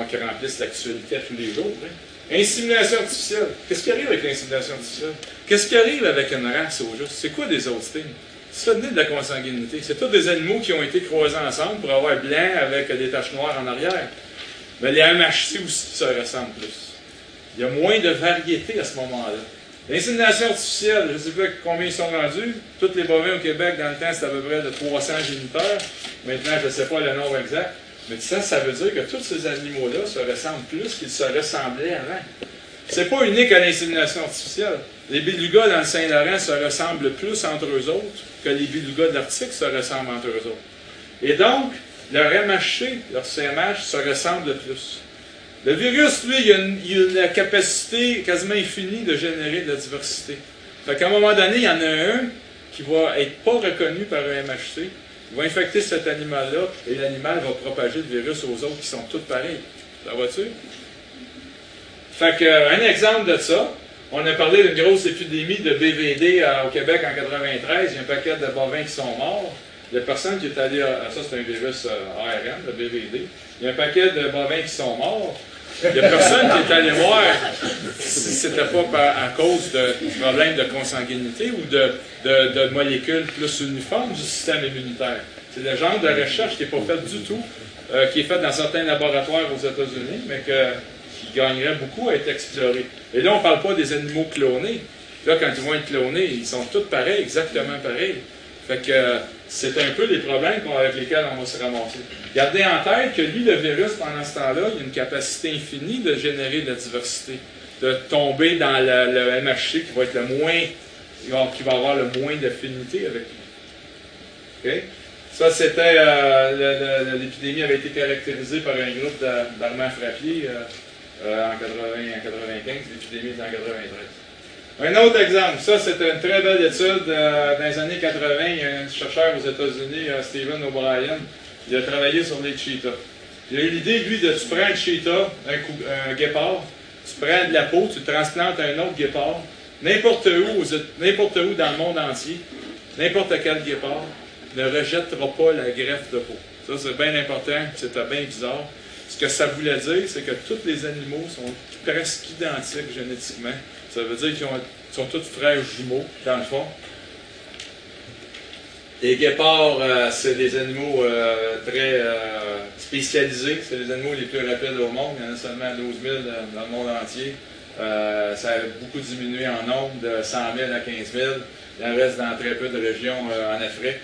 qui remplissent l'actualité tous les jours. Hein. Artificielle. Qu'est-ce qui arrive avec l'insémination artificielle? Qu'est-ce qui arrive avec une race au juste? C'est quoi des hosting? C'est ça de la consanguinité. C'est tous des animaux qui ont été croisés ensemble pour avoir blanc avec des taches noires en arrière. Mais les MHC aussi se ressemblent plus. Il y a moins de variété à ce moment-là. L'insémination artificielle, je ne sais pas combien ils sont rendus. Tous les bovins au Québec, dans le temps, c'était à peu près de 300 géniteurs. Maintenant, je ne sais pas le nombre exact. Mais ça, ça veut dire que tous ces animaux-là se ressemblent plus qu'ils se ressemblaient avant. C'est pas unique à l'insémination artificielle. Les belugas dans le Saint-Laurent se ressemblent plus entre eux autres que les belugas de l'Arctique se ressemblent entre eux autres. Et donc, leur MHC, leur CMH, se ressemblent plus. Le virus, lui, il a, une, la capacité quasiment infinie de générer de la diversité. Fait qu'à un moment donné, il y en a un qui va être pas reconnu par un MHC, il va infecter cet animal-là et l'animal va propager le virus aux autres qui sont tous pareils. Ça va-tu? Fait que, un exemple de ça, On a parlé d'une grosse épidémie de BVD au Québec en 93. Il y a un paquet de bovins qui sont morts. Il y a personne qui est allé à. Ça, c'est un virus ARN, le BVD. Il y a un paquet de bovins qui sont morts. Il n'y a personne qui est allé voir si ce n'était pas à cause de problèmes de consanguinité ou de, molécules plus uniformes du système immunitaire. C'est le genre de recherche qui n'est pas faite du tout, euh, qui est faite dans certains laboratoires aux États-Unis, mais qui gagnerait beaucoup à être exploré. Et là, on ne parle pas des animaux clonés. Là, quand ils vont être clonés, ils sont tous pareils, exactement pareils. Fait que c'est un peu les problèmes avec lesquels on va se ramasser. Gardez en tête que lui, le virus, pendant ce temps-là, il a une capacité infinie de générer de la diversité, de tomber dans le, MHC qui va être le moins, qui va avoir le moins d'affinité avec lui. Ça, c'était, euh, l'épidémie avait été caractérisée par un groupe d'armants frappiers euh, euh, en, 80, en 95, l'épidémie en 93. Un autre exemple, ça c'est une très belle étude euh, dans les années 80. Il y a un chercheur aux États-Unis, euh, Stephen O'Brien, il a travaillé sur les cheetahs. Il a eu l'idée, lui, de tu prends un cheetah, un, guépard, tu prends de la peau, tu transplantes un autre guépard, n'importe où, n'importe où dans le monde entier, n'importe quel guépard ne rejettera pas la greffe de peau. Ça, c'est bien important, c'était bien bizarre. Ce que ça voulait dire, c'est que tous les animaux sont presque identiques génétiquement. Ça veut dire qu'ils sont tous frères jumeaux, dans le fond. Les guépards, euh, c'est des animaux euh, très euh, spécialisés. C'est les animaux les plus rapides au monde. Il y en a seulement 12 000 dans le monde entier. ça a beaucoup diminué en nombre, de 100 000 à 15 000. Il en reste dans très peu de régions en Afrique.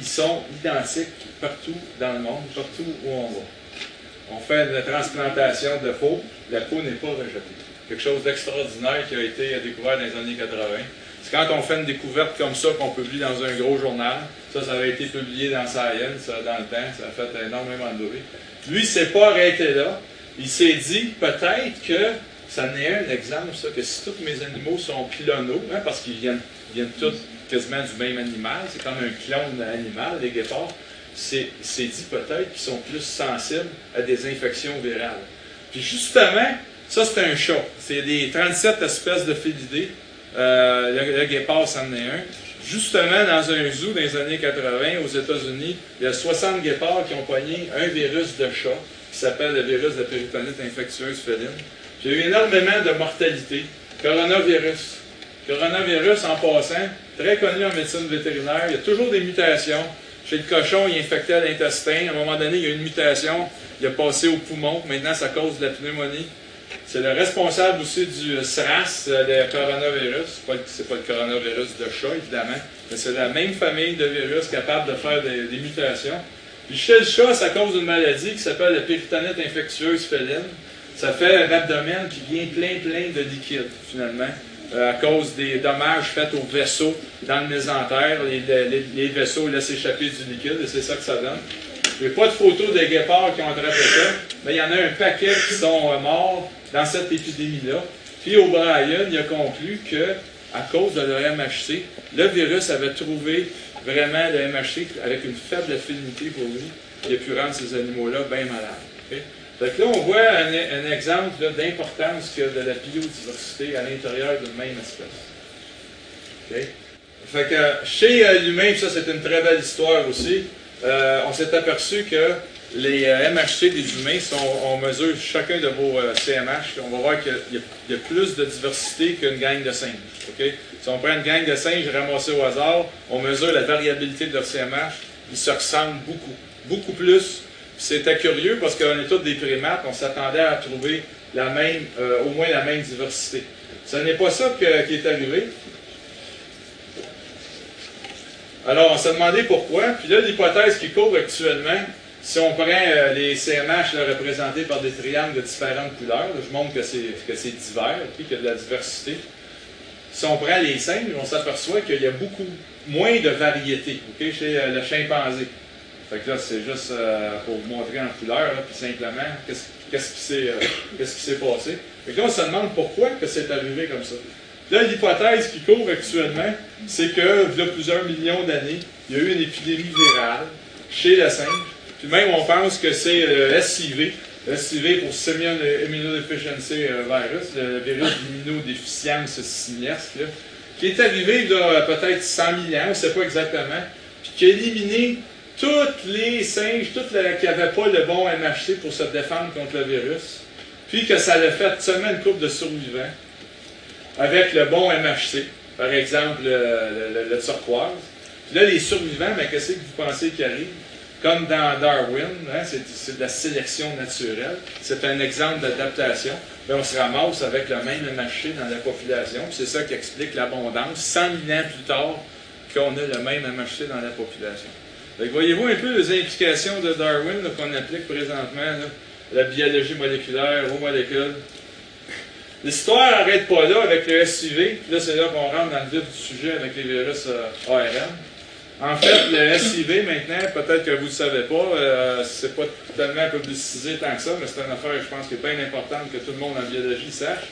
ils sont identiques partout dans le monde, partout où on va. On fait une transplantation de peau, la peau n'est pas rejetée quelque chose d'extraordinaire qui a été découvert dans les années 80. C'est quand on fait une découverte comme ça qu'on publie dans un gros journal. Ça, ça avait été publié dans Science dans le temps. Ça a fait énormément de bruit. Lui, il ne s'est pas arrêté là. Il s'est dit peut-être que ça n'est un exemple, ça, que si tous mes animaux sont clonaux, hein, parce qu'ils viennent, viennent tous quasiment du même animal, c'est comme un clone animal, les guépards, c'est dit peut-être qu'ils sont plus sensibles à des infections virales. Puis justement, ça, c'est un chat. C'est des 37 espèces de félidés. Euh, le, guépard, c'en est un. Justement, dans un zoo dans les années 80 aux États-Unis, il y a 60 guépards qui ont poigné un virus de chat qui s'appelle le virus de péritonite infectieuse féline. a eu énormément de mortalité. Coronavirus. Coronavirus, en passant, très connu en médecine vétérinaire. Il y a toujours des mutations. Chez le cochon, il infectait l'intestin. À un moment donné, il y a une mutation. Il a passé au poumon. Maintenant, ça cause de la pneumonie. C'est le responsable aussi du SRAS, euh, le coronavirus. Ce n'est pas, le coronavirus de chat, évidemment, mais c'est la même famille de virus capable de faire des, mutations. Puis chez le chat, ça cause une maladie qui s'appelle la péritonite infectieuse féline. Ça fait un abdomen qui vient plein, plein de liquide, finalement, euh, à cause des dommages faits aux vaisseaux dans le mésentère. Les, vaisseaux laissent échapper du liquide et c'est ça que ça donne. Je n'ai pas de photos des guépards qui ont attrapé ça, mais il y en a un paquet qui sont euh, morts dans cette épidémie-là. Puis O'Brien il a conclu que, à cause de leur MHC, le virus avait trouvé vraiment le MHC avec une faible affinité pour lui, qui a pu rendre ces animaux-là bien malades. Donc là, on voit un, exemple d'importance de la biodiversité à l'intérieur d'une même espèce. Fait que chez l'humain, ça c'est une très belle histoire aussi, euh, on s'est aperçu que les euh, MHC des humains, on mesure chacun de vos euh, CMH, on va voir qu'il y, a plus de diversité qu'une gang de singes. Si on prend une gang de singes ramassés au hasard, on mesure la variabilité de leur CMH, ils se ressemblent beaucoup, beaucoup plus. C'était curieux parce qu'on est des primates, on s'attendait à trouver la même, euh, au moins la même diversité. Ce n'est pas ça qui est arrivé. Alors, on s'est demandé pourquoi. Puis là, l'hypothèse qui court actuellement, si on prend euh, les CMH représentés par des triangles de différentes couleurs, je montre que c'est divers, puis qu'il y a de la diversité. Si on prend les singes, on s'aperçoit qu'il y a beaucoup moins de variété chez euh, le chimpanzé. Fait que là, c'est juste euh, pour vous montrer en couleur, puis simplement, qu'est-ce qui s'est passé. Fait que on se demande pourquoi que c'est arrivé comme ça. Là, l'hypothèse qui court actuellement, c'est que, il y a plusieurs millions d'années, il y a eu une épidémie virale chez le singe, même, on pense que c'est le SIV, SIV pour Simian Immunodeficiency Virus, le virus d'immunodéficience simiesque, là, qui est arrivé a peut-être 100 000 ans, on ne sait pas exactement, puis qui a éliminé tous les singes, tous les, qui n'avaient pas le bon MHC pour se défendre contre le virus, puis que ça a fait seulement une couple de survivants avec le bon MHC, par exemple le, le, turquoise. Puis là, les survivants, qu'est-ce que vous pensez qui arrive? Comme dans Darwin, hein, c'est de la sélection naturelle. C'est un exemple d'adaptation. Mais on se ramasse avec le même MHC dans la population. C'est ça qui explique l'abondance. 100 000 ans plus tard, qu'on a le même MHC dans la population. Voyez-vous un peu les implications de Darwin qu'on applique présentement, la biologie moléculaire aux molécules. L'histoire n'arrête pas là avec le SIV. Là, c'est là qu'on rentre dans le vif du sujet avec les virus euh, ARN. En fait, le SIV, maintenant, peut-être que vous ne le savez pas, euh, c'est pas tellement publicisé tant que ça, mais c'est une affaire, je pense, qui est bien importante que tout le monde en biologie sache.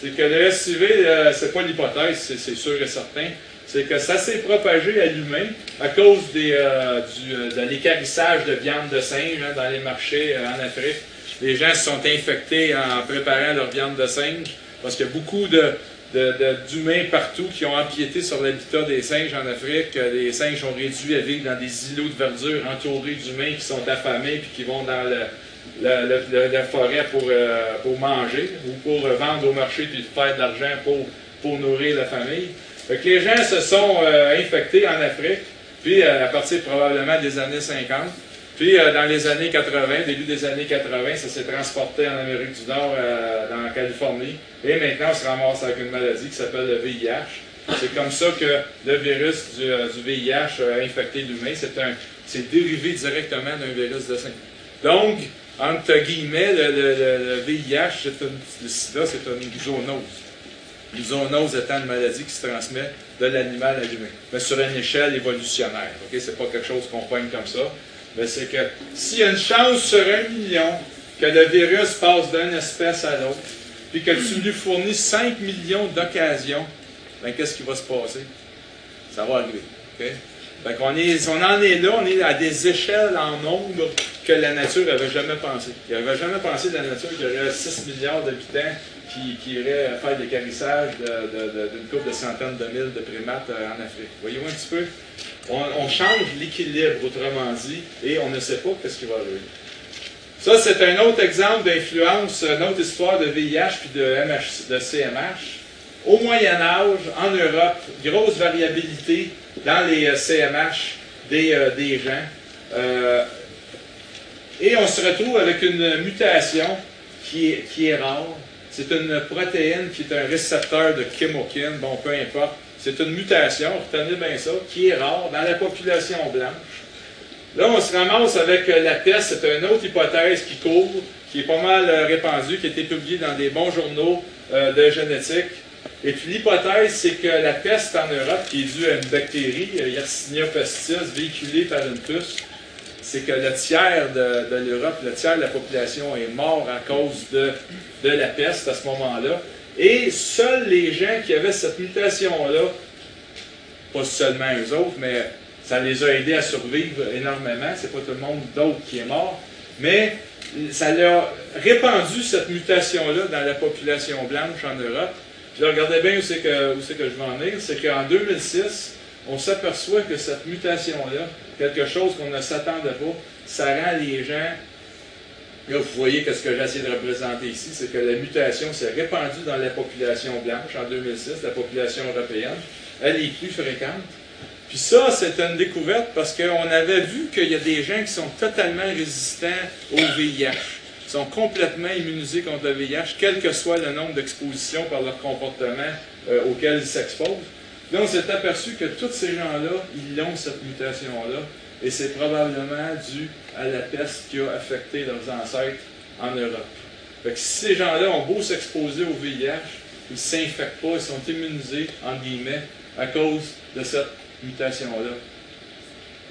C'est que le SIV, euh, c'est pas l'hypothèse, c'est sûr et certain c'est que ça s'est propagé à l'humain à cause des, euh, du, euh, de l'écarissage de viande de singe hein, dans les marchés euh, en Afrique. Les gens se sont infectés en préparant leur viande de singe parce qu'il y a beaucoup de, d'humains partout qui ont empiété sur l'habitat des singes en Afrique. Les singes sont réduits à vivre dans des îlots de verdure entourés d'humains qui sont affamés puis qui vont dans la forêt pour, pour manger ou pour vendre au marché puis faire de l'argent pour, nourrir la famille. Que les gens se sont euh, infectés en Afrique, puis euh, à partir probablement des années 50. Puis euh, dans les années 80, début des années 80, ça s'est transporté en Amérique du Nord, dans la Californie. Et maintenant, on se ramasse avec une maladie qui s'appelle le VIH. C'est comme ça que le virus du, VIH a infecté l'humain. C'est, un, c'est dérivé directement d'un virus de singe. Donc, entre guillemets, le, VIH, c'est une, le sida, c'est une zoonose. Les zoonose étant une maladie qui se transmet de l'animal à l'humain, mais sur une échelle évolutionnaire. Ce n'est pas quelque chose qu'on pointe comme ça, c'est que s'il y a une chance sur un million que le virus passe d'une espèce à l'autre, puis que tu lui fournis 5 millions d'occasions, ben qu'est-ce qui va se passer? Ça va arriver. Fait on, est, on en est là, on est à des échelles en nombre que la nature n'avait jamais pensé. Il n'avait jamais pensé de la nature qu'il y aurait 6 milliards d'habitants qui, qui irait faire des carissages d'une couple de centaines de mille de primates euh, en Afrique. Voyez-vous un petit peu? On, change l'équilibre, autrement dit, et on ne sait pas ce qui va arriver. Ça, c'est un autre exemple d'influence, une autre histoire de VIH puis de, MH, de CMH. Au Moyen Âge, en Europe, grosse variabilité dans les CMH euh, des, euh, des gens. et on se retrouve avec une mutation qui est, qui est rare, c'est une protéine qui est un récepteur de chemokine, bon, peu importe. C'est une mutation, retenez bien ça, qui est rare dans la population blanche. Là, on se ramasse avec euh, la peste, c'est une autre hypothèse qui court, qui est pas mal euh, répandue, qui a été publiée dans des bons journaux euh, de génétique. Et puis l'hypothèse, c'est que la peste en Europe, qui est due à une bactérie, Yersinia pestis, véhiculée par une puce, c'est que le tiers de, l'Europe, le tiers de la population est mort à cause de, de la peste à ce moment-là. Et seuls les gens qui avaient cette mutation-là, pas seulement eux autres, mais ça les a aidés à survivre énormément. C'est pas tout le monde d'autre qui est mort, mais ça leur a répandu cette mutation-là dans la population blanche en Europe. Puis regardez bien où c'est que, que je vais en venir, c'est qu'en 2006, on s'aperçoit que cette mutation-là, quelque chose qu'on ne s'attendait pas, ça rend les gens. Là, vous voyez que ce que j'essaie de représenter ici, c'est que la mutation s'est répandue dans la population blanche en 2006, la population européenne. Elle est plus fréquente. Puis ça, c'est une découverte parce qu'on avait vu qu'il y a des gens qui sont totalement résistants au VIH, sont complètement immunisés contre le VIH, quel que soit le nombre d'expositions par leur comportement euh, auquel ils s'exposent. Là, on s'est aperçu que tous ces gens-là, ils ont cette mutation-là, et c'est probablement dû à la peste qui a affecté leurs ancêtres en Europe. Fait si ces gens-là ont beau s'exposer au VIH, ils ne s'infectent pas, ils sont immunisés, en guillemets, à cause de cette mutation-là.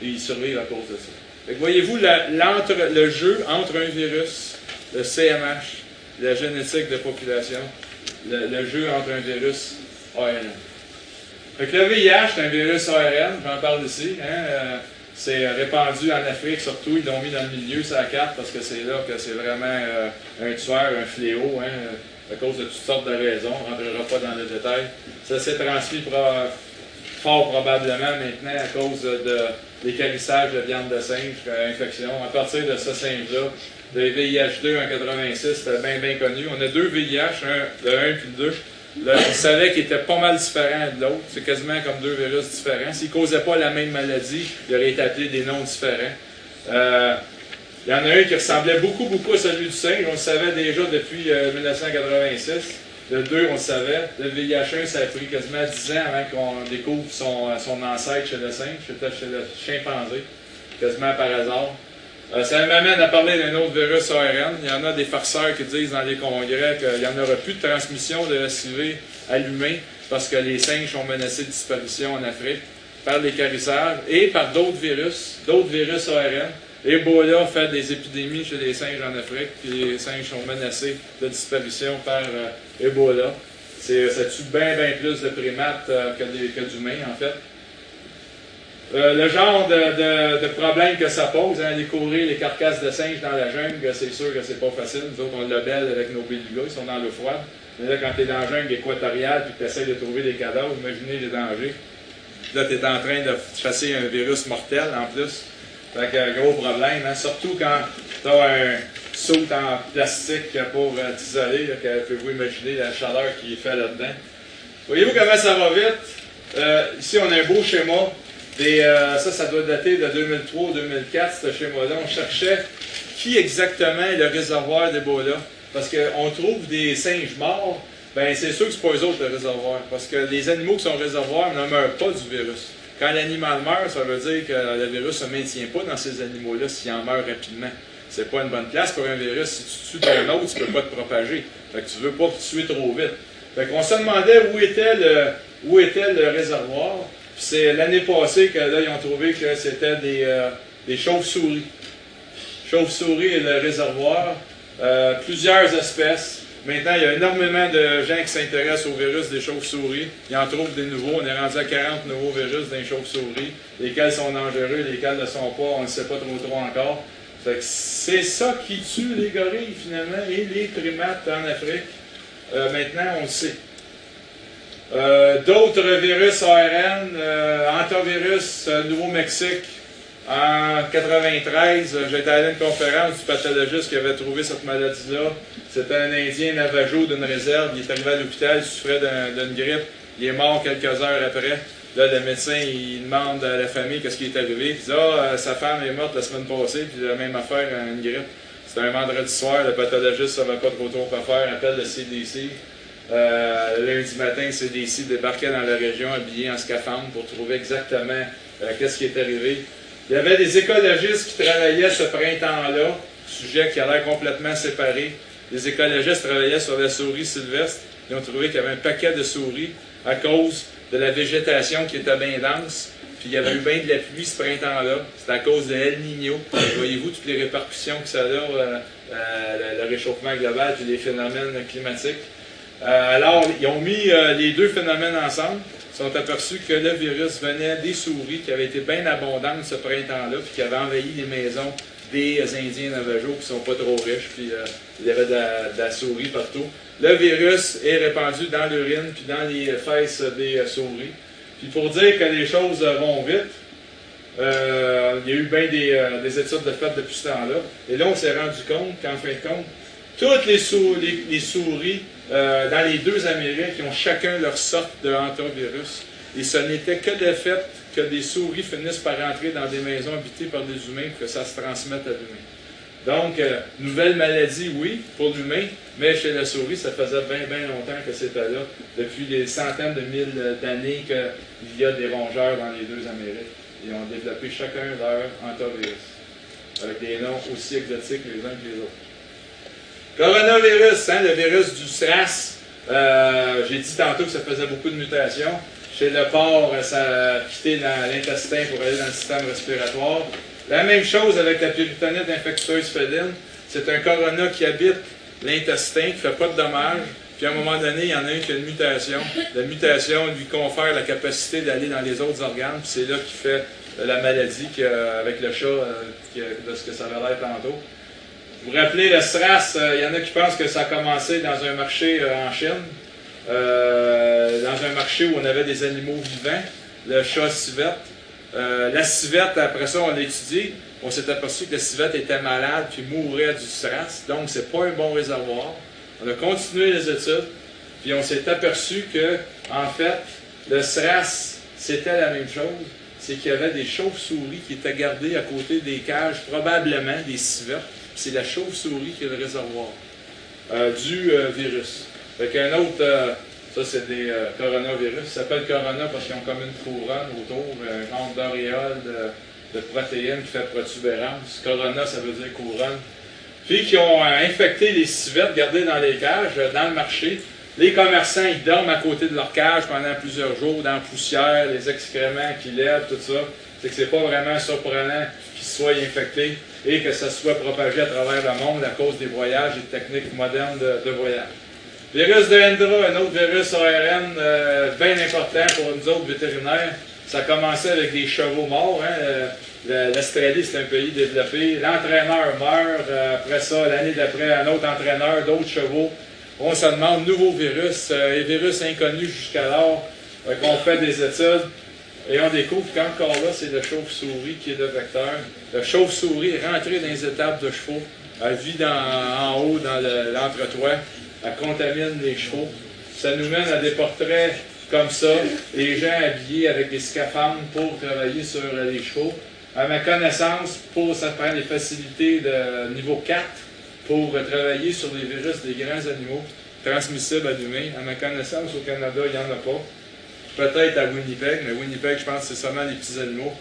Et ils survivent à cause de ça. voyez-vous le jeu entre un virus, le CMH, la génétique de population, le, jeu entre un virus ARN. Fait le VIH, c'est un virus ARN, j'en parle ici. Hein, euh, C'est répandu en Afrique surtout. Ils l'ont mis dans le milieu, la carte, parce que c'est là que c'est vraiment euh, un tueur, un fléau, hein, à cause de toutes sortes de raisons. On ne rentrera pas dans les détails. Ça s'est transmis fort probablement maintenant à cause de, l'écarissage de viande de singe, infection. À partir de ce singe-là, le VIH2 en 86, c'était bien, bien connu. On a deux VIH, un, le 1 et le 2. On savait qu'ils étaient pas mal différents de l'autre. C'est quasiment comme deux virus différents. S'ils ne causaient pas la même maladie, ils auraient été appelés des noms différents. Euh, il y en a un qui ressemblait beaucoup, beaucoup à celui du singe. On le savait déjà depuis 1986. Euh, le 2, on le savait. Le VIH1, ça a pris quasiment 10 ans avant qu'on découvre son, ancêtre chez le singe, chez le chimpanzé, quasiment par hasard. Euh, ça m'amène à parler d'un autre virus ARN. Il y en a des farceurs qui disent dans les congrès qu'il n'y en aura plus de transmission de SIV à l'humain parce que les singes sont menacés de disparition en Afrique par les carisseurs et par d'autres virus, d'autres virus ARN. Ebola fait des épidémies chez les singes en Afrique, puis les singes sont menacés de disparition par euh, Ebola. ça tue bien, bien plus de primates euh, que d'humains, en fait. Euh, le genre de, problème que ça pose, hein, découvrir les carcasses de singes dans la jungle, c'est sûr que c'est pas facile. Nous autres, on le belle avec nos bélugas, ils sont dans l'eau froide. Mais là, quand tu es dans la jungle équatoriale que tu essaies de trouver des cadavres, imaginez les dangers. Là, tu es en train de chasser un virus mortel en plus. Fait que, gros problème, hein. surtout quand tu as un saut en plastique pour euh, t'isoler, pouvez-vous imaginer la chaleur qui fait là-dedans. Voyez-vous comment ça va vite? Euh, ici, on a un beau schéma euh, ça, ça doit dater de 2003-2004, ce schéma-là. On cherchait qui exactement est le réservoir d'Ebola. Parce qu'on trouve des singes morts, ben c'est sûr que ce pas eux autres le réservoir. Parce que les animaux qui sont réservoirs ne meurent pas du virus. Quand l'animal meurt, ça veut dire que le virus ne se maintient pas dans ces animaux-là s'il en meurt rapidement. C'est pas une bonne place pour un virus. Si tu tues ton autre, tu ne peux pas te propager. Fait que tu veux pas te tuer trop vite. Fait qu'on se demandait où était le, où était le réservoir c'est l'année passée que là, ils ont trouvé que c'était des, euh, chauves-souris. Chauves-souris et le réservoir. Euh, plusieurs espèces. Maintenant, il y a énormément de gens qui s'intéressent au virus des chauves-souris. Ils en trouvent des nouveaux. On est rendu à 40 nouveaux virus des chauves-souris. Lesquels sont dangereux, lesquels ne sont pas, on ne sait pas trop trop encore. C'est ça qui tue les gorilles, finalement, et les primates en Afrique. Euh, maintenant, on le sait. Euh, d'autres virus ARN, euh, antivirus euh, Nouveau-Mexique. En 93, j'étais à une conférence du pathologiste qui avait trouvé cette maladie-là. C'était un Indien Navajo d'une réserve. Il est arrivé à l'hôpital, il souffrait d'une grippe. Il est mort quelques heures après. Là, le médecin, il demande à la famille qu'est-ce qui est arrivé. Il dit Ah, sa femme est morte la semaine passée, puis la même affaire, une grippe. C'était un vendredi soir, le pathologiste ne savait pas trop trop quoi faire, appelle le CDC. Euh, lundi matin, CDC débarquait dans la région habillé en scaphandre pour trouver exactement euh, qu'est-ce qui est arrivé. Il y avait des écologistes qui travaillaient ce printemps-là, sujet qui a l'air complètement séparé. Les écologistes travaillaient sur la souris sylvestre. Ils ont trouvé qu'il y avait un paquet de souris à cause de la végétation qui était bien dense. Puis il y avait eu bien de la pluie ce printemps-là. C'est à cause de El Niño. Voyez-vous toutes les répercussions que ça a, euh, le réchauffement global et les phénomènes climatiques. Euh, alors, ils ont mis euh, les deux phénomènes ensemble. Ils sont aperçus que le virus venait des souris qui avaient été bien abondantes ce printemps-là, puis qui avaient envahi les maisons des Indiens Navajo qui sont pas trop riches, puis euh, il y avait de la, souris partout. Le virus est répandu dans l'urine, puis dans les fesses des souris. Puis pour dire que les choses vont vite, il y a eu bien des, des études de fait depuis ce temps-là. Et là, on s'est rendu compte qu'en fin de compte, toutes les, les souris euh, dans les deux Amériques, qui ont chacun leur sorte de hantavirus. Et ce n'était que le fait que des souris finissent par rentrer dans des maisons habitées par des humains que ça se transmette à l'humain. Donc, euh, nouvelle maladie, oui, pour l'humain, mais chez la souris, ça faisait bien, bien longtemps que c'était là, depuis des centaines de milliers d'années qu'il y a des rongeurs dans les deux Amériques. Ils ont développé chacun leur hantavirus, avec des noms aussi exotiques les uns que les autres. Coronavirus, hein, le virus du SRAS. Euh, j'ai dit tantôt que ça faisait beaucoup de mutations. Chez le porc, ça a quitté l'intestin pour aller dans le système respiratoire. La même chose avec la péritonite infectieuse féline. C'est un corona qui habite l'intestin, qui ne fait pas de dommages, puis à un moment donné, il y en a un qui a une mutation. La mutation lui confère la capacité d'aller dans les autres organes, c'est là qu'il fait la maladie avec le chat, de ce que ça avait l'air tantôt. Vous vous rappelez, le SRAS, il y en a qui pensent que ça a commencé dans un marché en Chine. Euh, dans un marché où on avait des animaux vivants, le chat civette. Euh, la civette, après ça, on l'a étudié. On s'est aperçu que la civette était malade puis mourait du SRAS. Donc, c'est pas un bon réservoir. On a continué les études. Puis on s'est aperçu que, en fait, le SRAS, c'était la même chose. C'est qu'il y avait des chauves-souris qui étaient gardées à côté des cages, probablement des civettes. C'est la chauve-souris qui est le réservoir euh, du virus. Fait qu'un autre, euh, ça c'est des euh, coronavirus, ça s'appelle corona parce qu'ils ont comme une couronne autour, un genre d'auréole de, protéines qui fait protubérance. Corona, ça veut dire couronne. Puis qui ont euh, infecté les civettes gardées dans les cages, dans le marché. Les commerçants, ils dorment à côté de leur cage pendant plusieurs jours, dans la poussière, les excréments qui lèvent, tout ça. C'est que c'est pas vraiment surprenant qu'ils soient infectés et que ça soit propagé à travers le monde à cause des voyages et des techniques modernes de voyage. Virus de Hendra, un autre virus ARN euh, bien important pour nous autres vétérinaires. Ça a commencé avec des chevaux morts. Hein. Euh, L'Australie, c'est un pays développé. L'entraîneur meurt. Euh, après ça, l'année d'après, un autre entraîneur, d'autres chevaux. On se demande, nouveau virus, les virus inconnus jusqu'alors. on fait des études et on découvre qu'encore là, c'est le chauve-souris qui est le vecteur. Le chauve-souris est rentré dans les étapes de chevaux. Elle vit en haut dans l'entretoit elle contamine les chevaux. Ça nous mène à des portraits comme ça, les gens habillés avec des scaphandres pour travailler sur les chevaux. À ma connaissance, pour ça prend des facilités de niveau 4 pour travailler sur les virus des grands animaux transmissibles à l'humain. À ma connaissance, au Canada, il n'y en a pas. Peut-être à Winnipeg, mais Winnipeg, je pense que c'est seulement les petits animaux.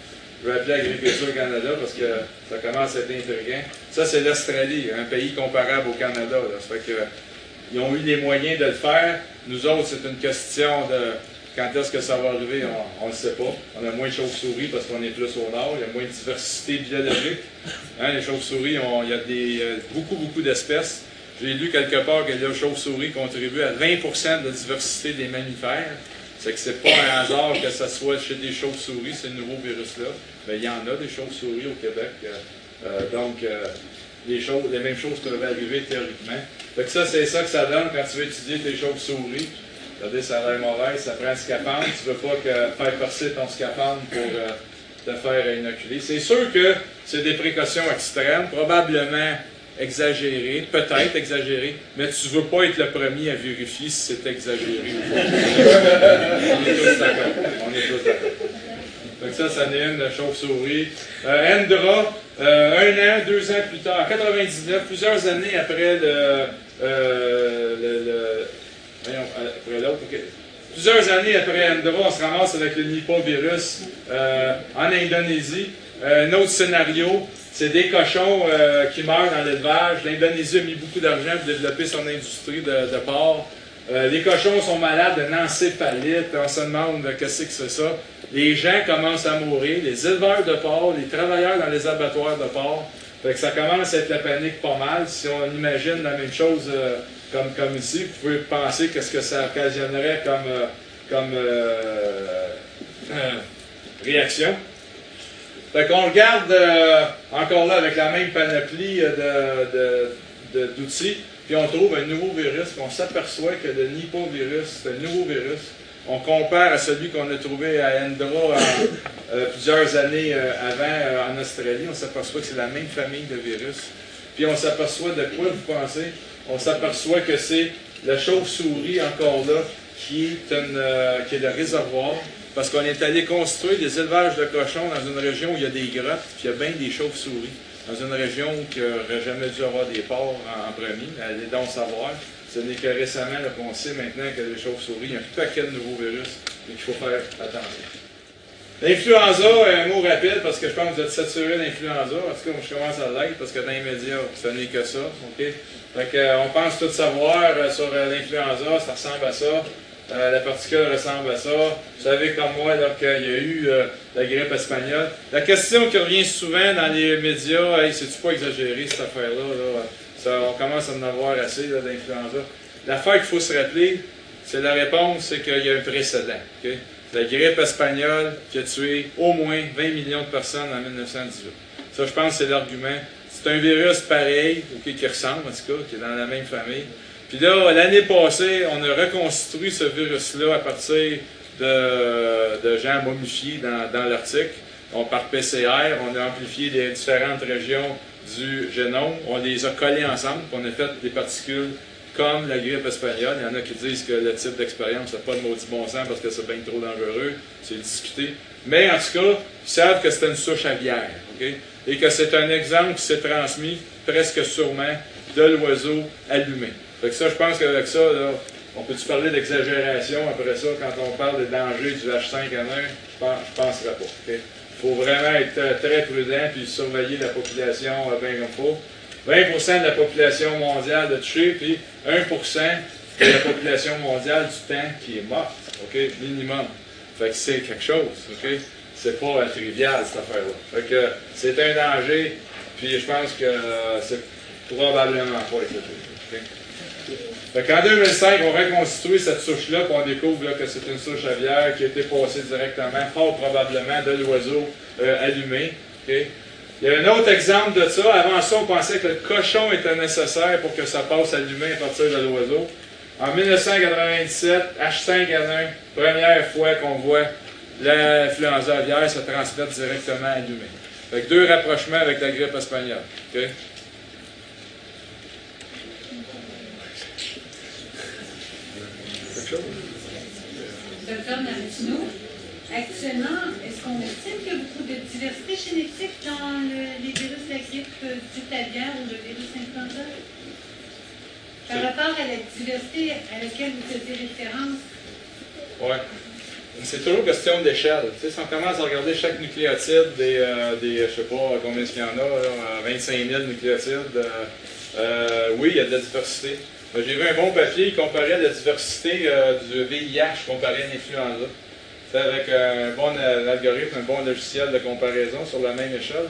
Je vais appeler Agriculture Canada parce que ça commence à être intriguant. Ça, c'est l'Australie, un pays comparable au Canada. Ça fait que ils ont eu les moyens de le faire. Nous autres, c'est une question de quand est-ce que ça va arriver, on ne le sait pas. On a moins de chauves-souris parce qu'on est plus au nord. Il y a moins de diversité biologique. Hein, les chauves-souris, il y a des, euh, beaucoup, beaucoup d'espèces. J'ai lu quelque part que les chauves-souris contribuent à 20% de la diversité des mammifères. C'est que c'est pas un hasard que ce soit chez des chauves-souris, ce nouveau virus-là. Mais il y en a des chauves-souris au Québec. Euh, euh, donc, les, choses, les mêmes choses peuvent arriver théoriquement. Fait que ça, c'est ça que ça donne quand tu veux étudier tes chauves-souris. Regardez, ça a l'air mauvais, ça prend un scaphandre. Tu veux pas que, faire percer ton scaphandre pour euh, te faire inoculer. C'est sûr que c'est des précautions extrêmes, probablement exagérées, peut-être exagérées, mais tu ne veux pas être le premier à vérifier si c'est exagéré ou pas. On est tous d'accord. On est tous d'accord. Donc ça, ça n'est une chauve-souris. Euh, Endra, euh, un an, deux ans plus tard, en 99, plusieurs années après le. Euh, le, voyons, après l'autre, Plusieurs années après Endra, on se ramasse avec le Nippo-virus en Indonésie. un autre scénario, c'est des cochons qui meurent dans l'élevage. L'Indonésie a mis beaucoup d'argent pour développer son industrie de, porc. les cochons sont malades de encéphalite. On se demande qu'est-ce que c'est ça les gens commencent à mourir, les éleveurs de porc, les travailleurs dans les abattoirs de porc. Fait que ça commence à être la panique pas mal. Si on imagine la même chose euh, comme, comme ici, vous pouvez penser qu'est-ce que ça occasionnerait comme, euh, comme euh, réaction. Fait qu'on regarde encore là avec la même panoplie d'outils, puis on trouve un nouveau virus, puis on s'aperçoit que le nipovirus, c'est un nouveau virus on compare à celui qu'on a trouvé à Endra euh, plusieurs années euh, avant euh, en Australie, on s'aperçoit que c'est la même famille de virus. Puis on s'aperçoit de quoi vous pensez? On s'aperçoit que c'est la chauve-souris encore là qui est le réservoir. Parce qu'on est allé construire des élevages de cochons dans une région où il y a des grottes, puis il y a bien des chauves-souris. Dans une région qui n'aurait jamais dû avoir des porcs en, premier, allez donc savoir. Ce n'est que récemment qu'on sait maintenant que les chauves-souris, il y a un paquet de nouveaux virus et qu'il faut faire attention. L'influenza, un mot rapide parce que je pense que vous êtes saturé d'influenza. En tout cas, je commence à l'être parce que dans les médias, ce n'est que ça. OK? Euh, on pense tout savoir euh, sur euh, l'influenza, ça ressemble à ça. La particule ressemble à ça. Vous savez comme moi qu'il y a eu la grippe espagnole. La question qui revient souvent dans les médias, hey, c'est-tu pas exagéré cette affaire-là? Là? on commence à en avoir assez d'influenza. l'affaire qu'il faut se rappeler, c'est la réponse, c'est qu'il y a un précédent. La grippe espagnole qui a tué au moins 20 millions de personnes en 1918. Ça, je pense, c'est l'argument. C'est un virus pareil, ok, qui ressemble en tout cas, qui est dans la même famille. Puis là, l'année passée, on a reconstruit ce virus-là à partir de, de gens momifiés dans, l'article. On, par PCR, on a amplifié les différentes régions du génome, on les a collés ensemble, puis on a fait des particules comme la grippe espagnole. Il y en a qui disent que le type d'expérience n'a pas de maudit bon sens parce que c'est bien trop dangereux. C'est discuté. Mais en tout cas, ils savent que c'est une souche aviaire. ok? Et que c'est un exemple qui s'est transmis presque sûrement de l'oiseau allumé. Fait que ça, je pense qu'avec ça, on peut-tu parler d'exagération après ça? Quand on parle des dangers du H5N1? Je ne penserais pas. Il faut vraiment être euh, très prudent puis surveiller la population euh, bien comme faut. 20 de la population mondiale de touché, puis 1 de la population mondiale du temps qui est morte, OK, minimum. Fait que c'est quelque chose, OK? C'est pas euh, trivial, cette affaire-là. Fait que c'est un danger, puis je pense que euh, c'est probablement pas. OK? Fait qu'en 2005, on reconstitue cette souche-là, puis on découvre que c'est une souche aviaire qui a été passée directement, fort probablement, de l'oiseau euh, allumé. Il y a un autre exemple de ça. Avant ça, on pensait que le cochon était nécessaire pour que ça passe l'humain à partir de l'oiseau. En 1997, H5N1, première fois qu'on voit l'influenza aviaire se transmettre directement à l'humain. Deux rapprochements avec la grippe espagnole. Quelque chose? Actuellement, est-ce qu'on estime qu'il y a beaucoup de diversité génétique dans le- les virus de la grippe euh, du aviaire ou le virus influenza? Par rapport à la diversité à laquelle vous faisiez référence, Ouais. C'est toujours question d'échelle. Tu sais, si on commence à regarder chaque nucléotide des, euh, des je sais pas combien il y en a, là, 25 000 nucléotides, euh, euh, oui, il y a de la diversité. Euh, J'ai vu un bon papier qui comparait la diversité euh, du VIH comparé à l'influenza. C'est avec un bon euh, algorithme, un bon logiciel de comparaison sur la même échelle.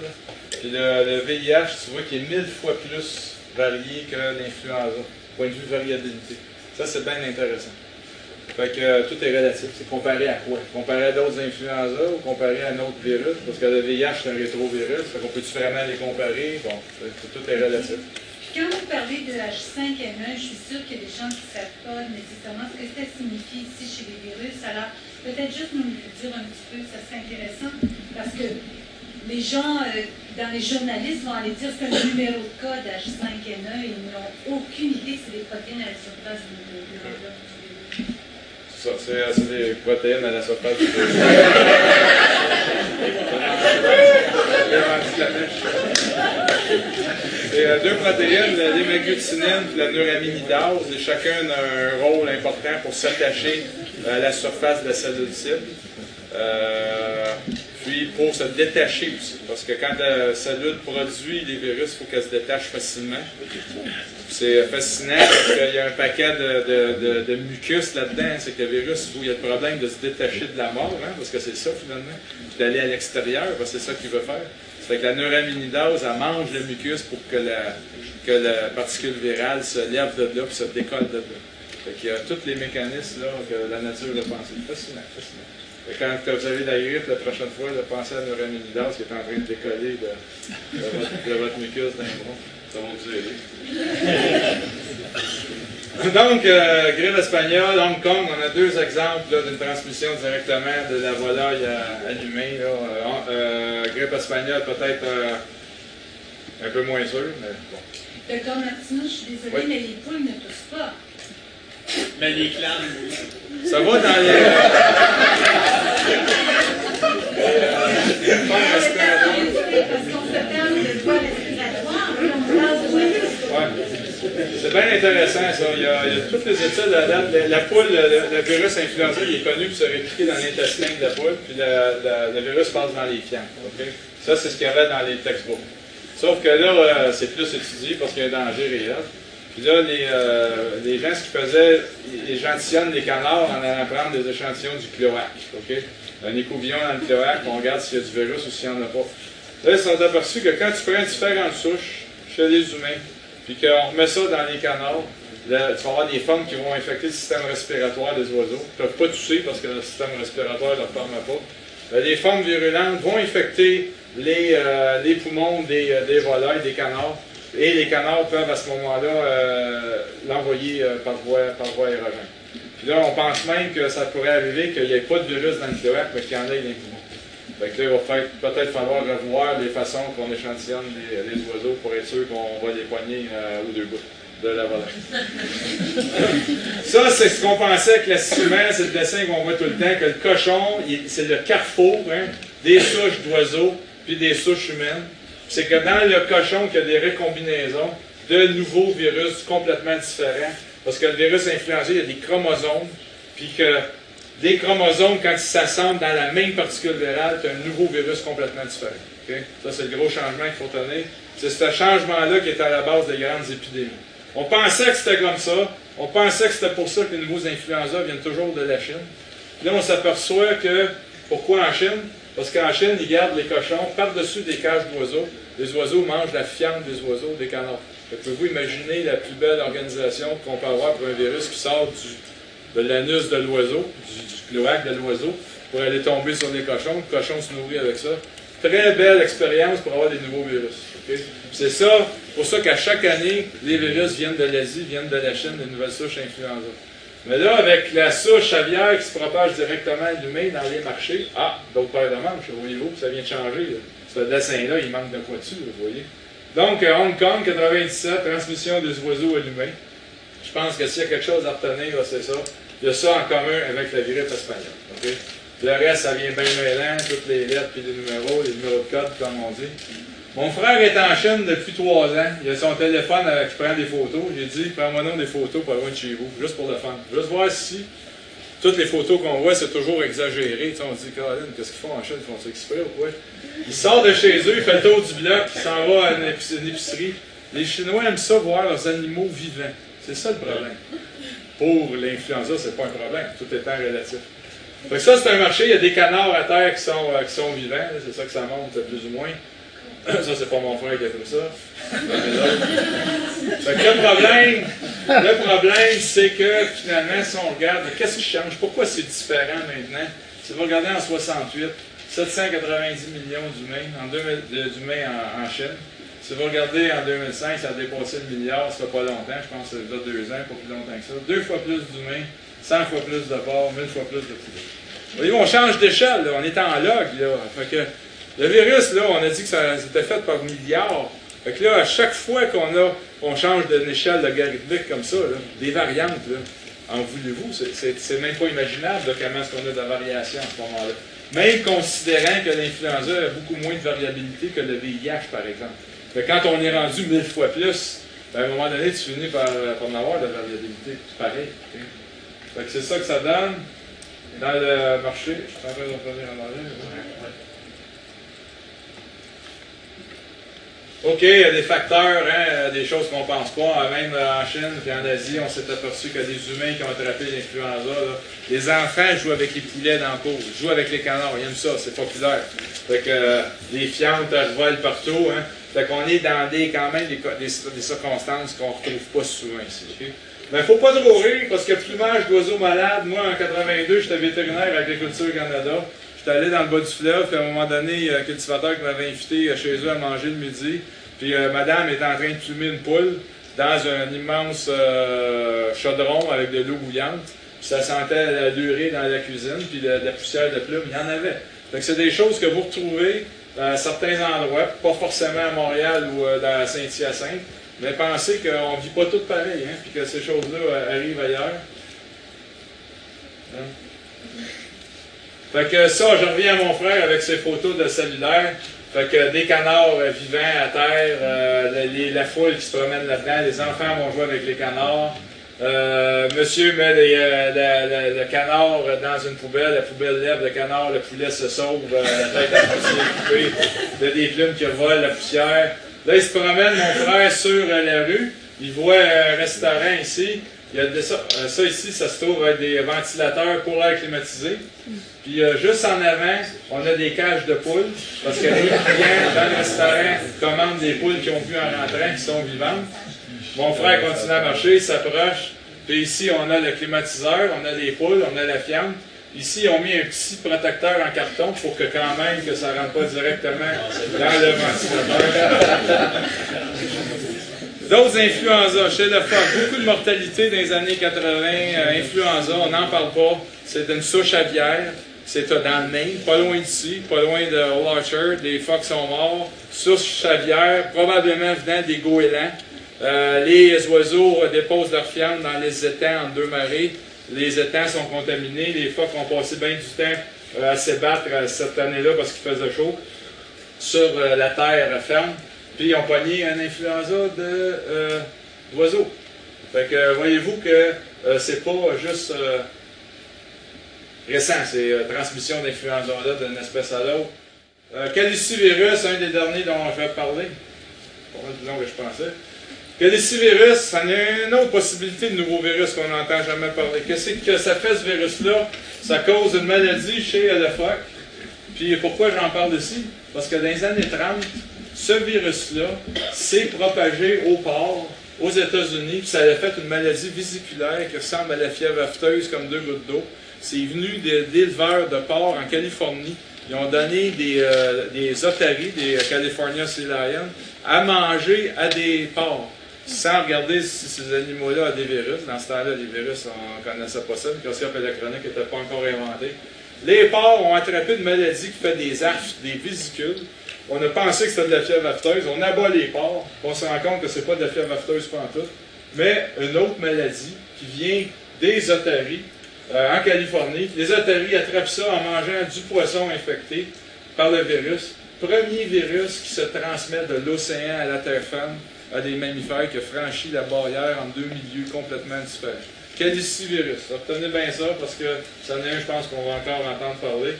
Puis le, VIH, tu vois qu'il est mille fois plus varié que l'influenza, point de vue variabilité. Ça, c'est bien intéressant. Fait que euh, tout est relatif. C'est comparé à quoi? Comparé à d'autres influenza ou comparé à un autre virus? Parce que le VIH, c'est un rétrovirus. Fait qu'on peut-tu vraiment les comparer? Bon, tout est relatif. Quand vous parlez de H5N1, je suis sûre qu'il y a des gens qui ne savent pas nécessairement ce que ça signifie ici chez les virus. Alors, peut-être juste nous le dire un petit peu, ça serait intéressant, parce que les gens, euh, dans les journalistes, vont aller dire que c'est un numéro de code H5N1 et ils n'ont aucune idée que c'est des protéines à la surface du de l'enveloppe du virus. Ça, c'est des protéines à la surface du virus. C'est euh, deux protéines, l'hémagglutinin et la neuraminidase, et chacun a un rôle important pour s'attacher à la surface de la cellule cible. Euh, puis pour se détacher aussi, parce que quand la cellule produit les virus, il faut qu'elle se détache facilement. C'est fascinant parce qu'il y a un paquet de, mucus là-dedans. C'est que le virus, il y a le problème de se détacher de la mort, hein, parce que c'est ça finalement, d'aller à l'extérieur, parce que c'est ça qu'il veut faire. C'est que la neuraminidase, elle mange le mucus pour que la, que la particule virale se lève de là puis se décolle de là. Fait qu'il y a tous les mécanismes là, que la nature a pensé. Fascinant, fascinant. Que quand vous avez la grippe, la prochaine fois, là, pensez à la neuraminidase qui est en train de décoller de, votre, de votre mucus dans les vous. Donc, euh, grippe espagnole, Hong Kong, on a deux exemples d'une transmission directement de la volaille à, à l'humain. là. Euh, euh, grippe espagnole, peut-être euh, un peu moins sûr, mais bon. Docteur Martineau, je suis désolée, Oui. mais les poules ne toussent pas. Mais les clans, Ça va dans les. Parce qu'on se parle de voie respiratoire, puis on parle de Ouais. C'est bien intéressant ça. Il y, a, toutes les études à. La, poule, le, virus influenza, il est connu pour se répliquer dans l'intestin de la poule, puis le virus passe dans les fientes. Ça, c'est ce qu'il y avait dans les textbooks. Sauf que là, euh, c'est plus étudié parce qu'il y a un danger réel. Puis là, les, euh, gens, ce qu'ils faisaient, ils échantillonnent les canards en allant prendre des échantillons du cloaque. ok? Un écouvillon dans le cloaque, on regarde s'il y a du virus ou s'il n'y en a pas. Là, ils se sont aperçus que quand tu prends différentes souches chez les humains, puis qu'on remet ça dans les canards, tu vas avoir des formes qui vont infecter le système respiratoire des oiseaux. Ils ne peuvent pas tousser parce que le système respiratoire ne leur permet pas. les formes virulentes vont infecter les, les poumons des, des, volailles, des canards. Et les canards peuvent à ce moment-là l'envoyer par, voie, par. Puis là, on pense même que ça pourrait arriver qu'il n'y ait pas de virus dans le thorax, mais qu'il y en ait dans les poumons. Fait que là, il va peut-être falloir revoir les façons qu'on échantillonne les, oiseaux pour être sûr qu'on va les poigner euh, aux deux bouts de la volaille. ça, c'est ce qu'on pensait classiquement, c'est le dessin qu'on voit tout le temps, que le cochon, c'est le carrefour hein, des souches d'oiseaux puis des souches humaines. C'est que dans le cochon, qu'il y a des récombinaisons de nouveaux virus complètement différents. Parce que le virus influenza, il y a des chromosomes, puis que des chromosomes, quand ils s'assemblent dans la même particule virale, tu as un nouveau virus complètement différent. Ça, c'est le gros changement qu'il faut tenir. C'est ce changement-là qui est à la base des grandes épidémies. On pensait que c'était comme ça. On pensait que c'était pour ça que les nouveaux influenza viennent toujours de la Chine. Là, on s'aperçoit que, pourquoi en Chine? Parce qu'en Chine, ils gardent les cochons par-dessus des cages d'oiseaux. Les oiseaux mangent la fiente des oiseaux, des canards. Pouvez-vous imaginer la plus belle organisation qu'on peut avoir pour un virus qui sort de l'anus de l'oiseau, du, cloaque de l'oiseau, pour aller tomber sur les cochons. Le cochon se nourrit avec ça. Très belle expérience pour avoir des nouveaux virus. C'est ça, pour ça qu'à chaque année, les virus viennent de l'Asie, viennent de la Chine, des nouvelles souches influenza. Mais là, avec la souche aviaire qui se propage directement à l'humain dans les marchés, ah, d'autres paires de manches, voyez-vous, ça vient de changer. Ce dessin-là, il manque de quoi dessus, vous voyez? Donc, euh, Hong Kong, 97, transmission des oiseaux à l'humain. Je pense que s'il y a quelque chose à retenir, c'est ça. Il y a ça en commun avec la grippe espagnole. Le reste, ça vient bien mêlant, toutes les lettres puis les numéros, les numéros de code, comme on dit. Mon frère est en Chine depuis trois ans. Il a son téléphone avec qui prend des photos. J'ai dit, prends-moi non des photos pas loin de chez vous, juste pour le fun. Juste voir si toutes les photos qu'on voit, c'est toujours exagéré. on se dit, Caroline, qu'est-ce qu'ils font en Chine? Ils font ça exprès ou quoi? Il sort de chez eux, il fait le tour du bloc, il s'en va à une épicerie. Les Chinois aiment ça voir leurs animaux vivants. C'est ça le problème. Pour l'influenza, c'est pas un problème, tout étant relatif. Donc ça, c'est un marché, il y a des canards à terre qui sont, euh, qui sont vivants, c'est ça que ça montre plus ou moins. Ça, c'est pas mon frère qui a fait ça. le problème, le problème, c'est que finalement, si on regarde, qu'est-ce qui change? Pourquoi c'est différent maintenant? Si vous regardez en 68, 790 millions d'humains en, d'humains en, en, Chine. Si vous regardez en 2005, ça a dépassé le milliard, ça fait pas longtemps, je pense que ça fait deux ans, pas plus longtemps que ça. Deux fois plus d'humains, 100 fois plus de porcs, 1000 fois plus de poulets. Voyez, on change d'échelle, on est en log. Là. Le virus, là, on a dit que ça c'était fait par milliards. Fait que là, à chaque fois qu'on a, on change d'une échelle logarithmique comme ça, des variantes, là, en voulez-vous, c'est même pas imaginable de comment est-ce qu'on a de variation à ce moment-là. Même considérant que l'influenza a beaucoup moins de variabilité que le VIH, par exemple. Quand on est rendu mille fois plus, ben, à un moment donné, tu finis par, par en avoir de la variabilité. Pareil. Fait c'est ça que ça donne dans le marché. Je suis en train en. OK, il y a des facteurs, hein, des choses qu'on pense pas. Même en Chine et en Asie, on s'est aperçu qu'il y a des humains qui ont attrapé l'influenza. Les enfants jouent avec les poulets dans le cours, jouent avec les canards, ils aiment ça, c'est populaire. Fait que euh, les fientes volent partout. Hein. Fait qu'on est dans des, quand même des, circonstances qu'on ne retrouve pas souvent ici. Mais il ne faut pas trop rire parce que plumage d'oiseaux malades, moi en 82, j'étais vétérinaire à Agriculture Canada. J'étais allé dans le bas du fleuve, puis à un moment donné, il y a un cultivateur qui m'avait invité chez eux à manger le midi. Puis euh, madame était en train de plumer une poule dans un immense euh, chaudron avec de l'eau bouillante. Puis ça sentait la durée dans la cuisine, puis de, la poussière de plume, il y en avait. Donc c'est des choses que vous retrouvez certains endroits, pas forcément à Montréal ou euh, dans Saint-Hyacinthe, mais pensez qu'on ne vit pas tout pareil, hein, puis que ces choses-là arrivent ailleurs. Hein? Fait que ça, je reviens à mon frère avec ses photos de cellulaire. Fait que des canards euh, vivants à terre, euh, la foule qui se promène là-dedans, les enfants vont jouer avec les canards. Euh, monsieur met le canard dans une poubelle, la poubelle lève le canard, le poulet se sauve, la tête à coupée, il y a des plumes qui volent, la poussière. Là, il se promène, mon frère, sur la rue, il voit un restaurant ici, il y a ça, ça ici, ça se trouve avec des ventilateurs pour l'air climatisé. Puis euh, juste en avant, on a des cages de poules, parce que les clients dans le restaurant commandent des poules qui ont pu en rentrant, qui sont vivantes. Mon frère continue à marcher, il s'approche. Puis ici, on a le climatiseur, on a les poules, on a la fiente. Ici, ont mis un petit protecteur en carton pour que quand même que ça ne rentre pas directement dans le ventilateur. D'autres influenza, chez le phoque, beaucoup de mortalité dans les années 80, euh, influenza, on n'en parle pas. C'est une souche aviaire. C'est dans le Maine, pas loin d'ici, pas loin de Old Orchard. Les phoques sont morts. Souche aviaire, probablement venant des goélands. Euh, les oiseaux déposent leur fiente dans les étangs en deux marées. Les étangs sont contaminés. Les phoques ont passé bien du temps euh, à s'ébattre euh, cette année-là parce qu'il faisait chaud sur la terre ferme. Puis ils ont pogné un influenza d'oiseaux. fait que voyez-vous que c'est pas juste récent, c'est transmission d'influenza d'une espèce à l'autre. Calicivirus, un des derniers dont on va parler. Pas plus long que je pensais. Que les six virus, ça a une autre possibilité de nouveau virus qu'on n'entend jamais parler. Qu'est-ce que ça fait ce virus-là? Ça cause une maladie chez phoque. Puis pourquoi j'en parle ici? Parce que dans les années 30, ce virus-là s'est propagé au port, aux États-Unis, puis ça a fait une maladie vésiculaire qui ressemble à la fièvre afteuse comme deux gouttes d'eau. C'est venu d'éleveurs de porcs en Californie. Ils ont donné des, euh, des otaries, des California Sea Lions, à manger à des porcs sans regarder si ces animaux-là ont des virus. Dans ce temps-là, les virus, on ne connaissait pas ça. Le microscope électronique n'était pas encore inventé. Les porcs ont attrapé une maladie qui fait des aftes, des vésicules. On a pensé que c'était de la fièvre afteuse. On abat les porcs. On se rend compte que ce n'est pas de la fièvre afteuse pas. Mais une autre maladie qui vient des otaries euh, en Californie. Les otaries attrapent ça en mangeant du poisson infecté par le virus. Premier virus qui se transmet de l'océan à la terre ferme à des mammifères qui a franchi la barrière en deux milieux complètement différents. Calicivirus. Retenez bien ça parce que ça en est un, je pense qu'on va encore entendre parler.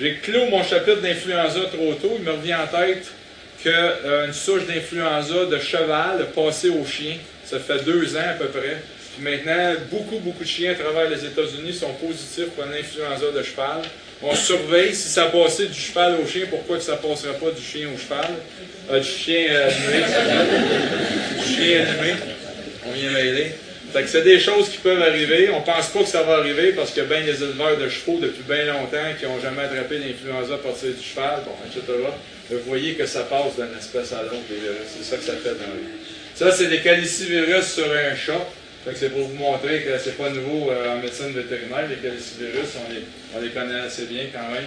J'ai clos mon chapitre d'influenza trop tôt. Il me revient en tête qu'une euh, souche d'influenza de cheval a passé au chien. Ça fait deux ans à peu près. Maintenant, beaucoup, beaucoup de chiens à travers les États-Unis sont positifs pour une influenza de cheval. On surveille si ça passait du cheval au chien, pourquoi que ça passerait pas du chien au cheval? Euh, du chien animé. du chien animé. On vient m'aider. Fait que c'est des choses qui peuvent arriver. On pense pas que ça va arriver parce qu'il y a bien des éleveurs de chevaux depuis bien longtemps qui n'ont jamais attrapé l'influenza à partir du cheval, bon, etc. vous voyez que ça passe d'une espèce à l'autre, C'est ça que ça fait dans vie. Ça, c'est des calicivirus sur un chat c'est pour vous montrer que c'est pas nouveau euh, en médecine vétérinaire, les calicivirus, on les, on les connaît assez bien quand même.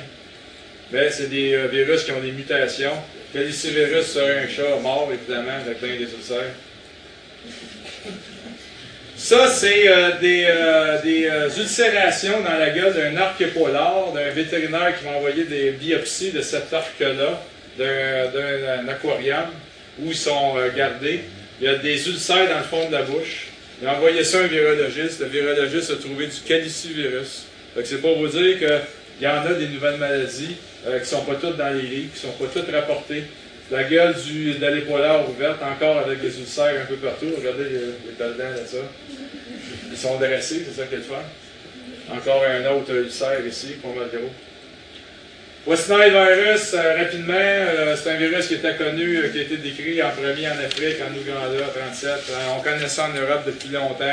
Mais c'est des euh, virus qui ont des mutations. Calicivirus sur un chat mort, évidemment, avec plein des ulcères. Ça, c'est euh, des, des ulcérations dans la gueule d'un arc polaire, d'un vétérinaire qui m'a envoyé des biopsies de cet arc-là, d'un aquarium, où ils sont gardés. Il y a des ulcères dans le fond de la bouche. Il a envoyé ça à un virologiste. Le virologiste a trouvé du calicivirus. C'est pour vous dire qu'il y en a des nouvelles maladies euh, qui ne sont pas toutes dans les livres, qui ne sont pas toutes rapportées. La gueule de l'épolaire ouverte, encore avec des ulcères un peu partout. Regardez les, les là, ça. Ils sont dressés, c'est ça qu'il faut. Encore un autre ulcère ici, pas mal gros. West Nile virus, euh, rapidement, euh, c'est un virus qui était connu, euh, qui a été décrit en premier en Afrique, en Ouganda, 37. on connaissait ça en Europe depuis longtemps.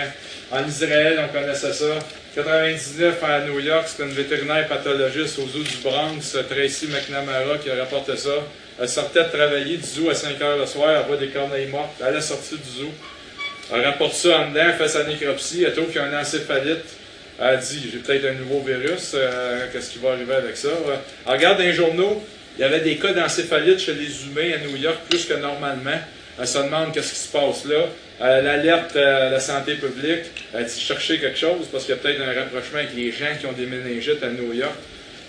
En Israël, on connaissait ça. 99 à New York, c'est une vétérinaire pathologiste au zoo du Bronx, Tracy McNamara, qui a rapporté ça. Elle sortait de travailler du zoo à 5 heures le soir, elle voit des corneilles mortes, elle est sortie du zoo. Elle rapporte ça en dedans, fait sa nécropsie, elle trouve qu'il y a un encéphalite a dit j'ai peut-être un nouveau virus, euh, qu'est-ce qui va arriver avec ça? regarde dans les journaux, il y avait des cas d'encéphalite chez les humains à New York plus que normalement. Elle se demande qu'est-ce qui se passe là. Elle alerte à la santé publique. Elle dit chercher quelque chose parce qu'il y a peut-être un rapprochement avec les gens qui ont des méningites à New York.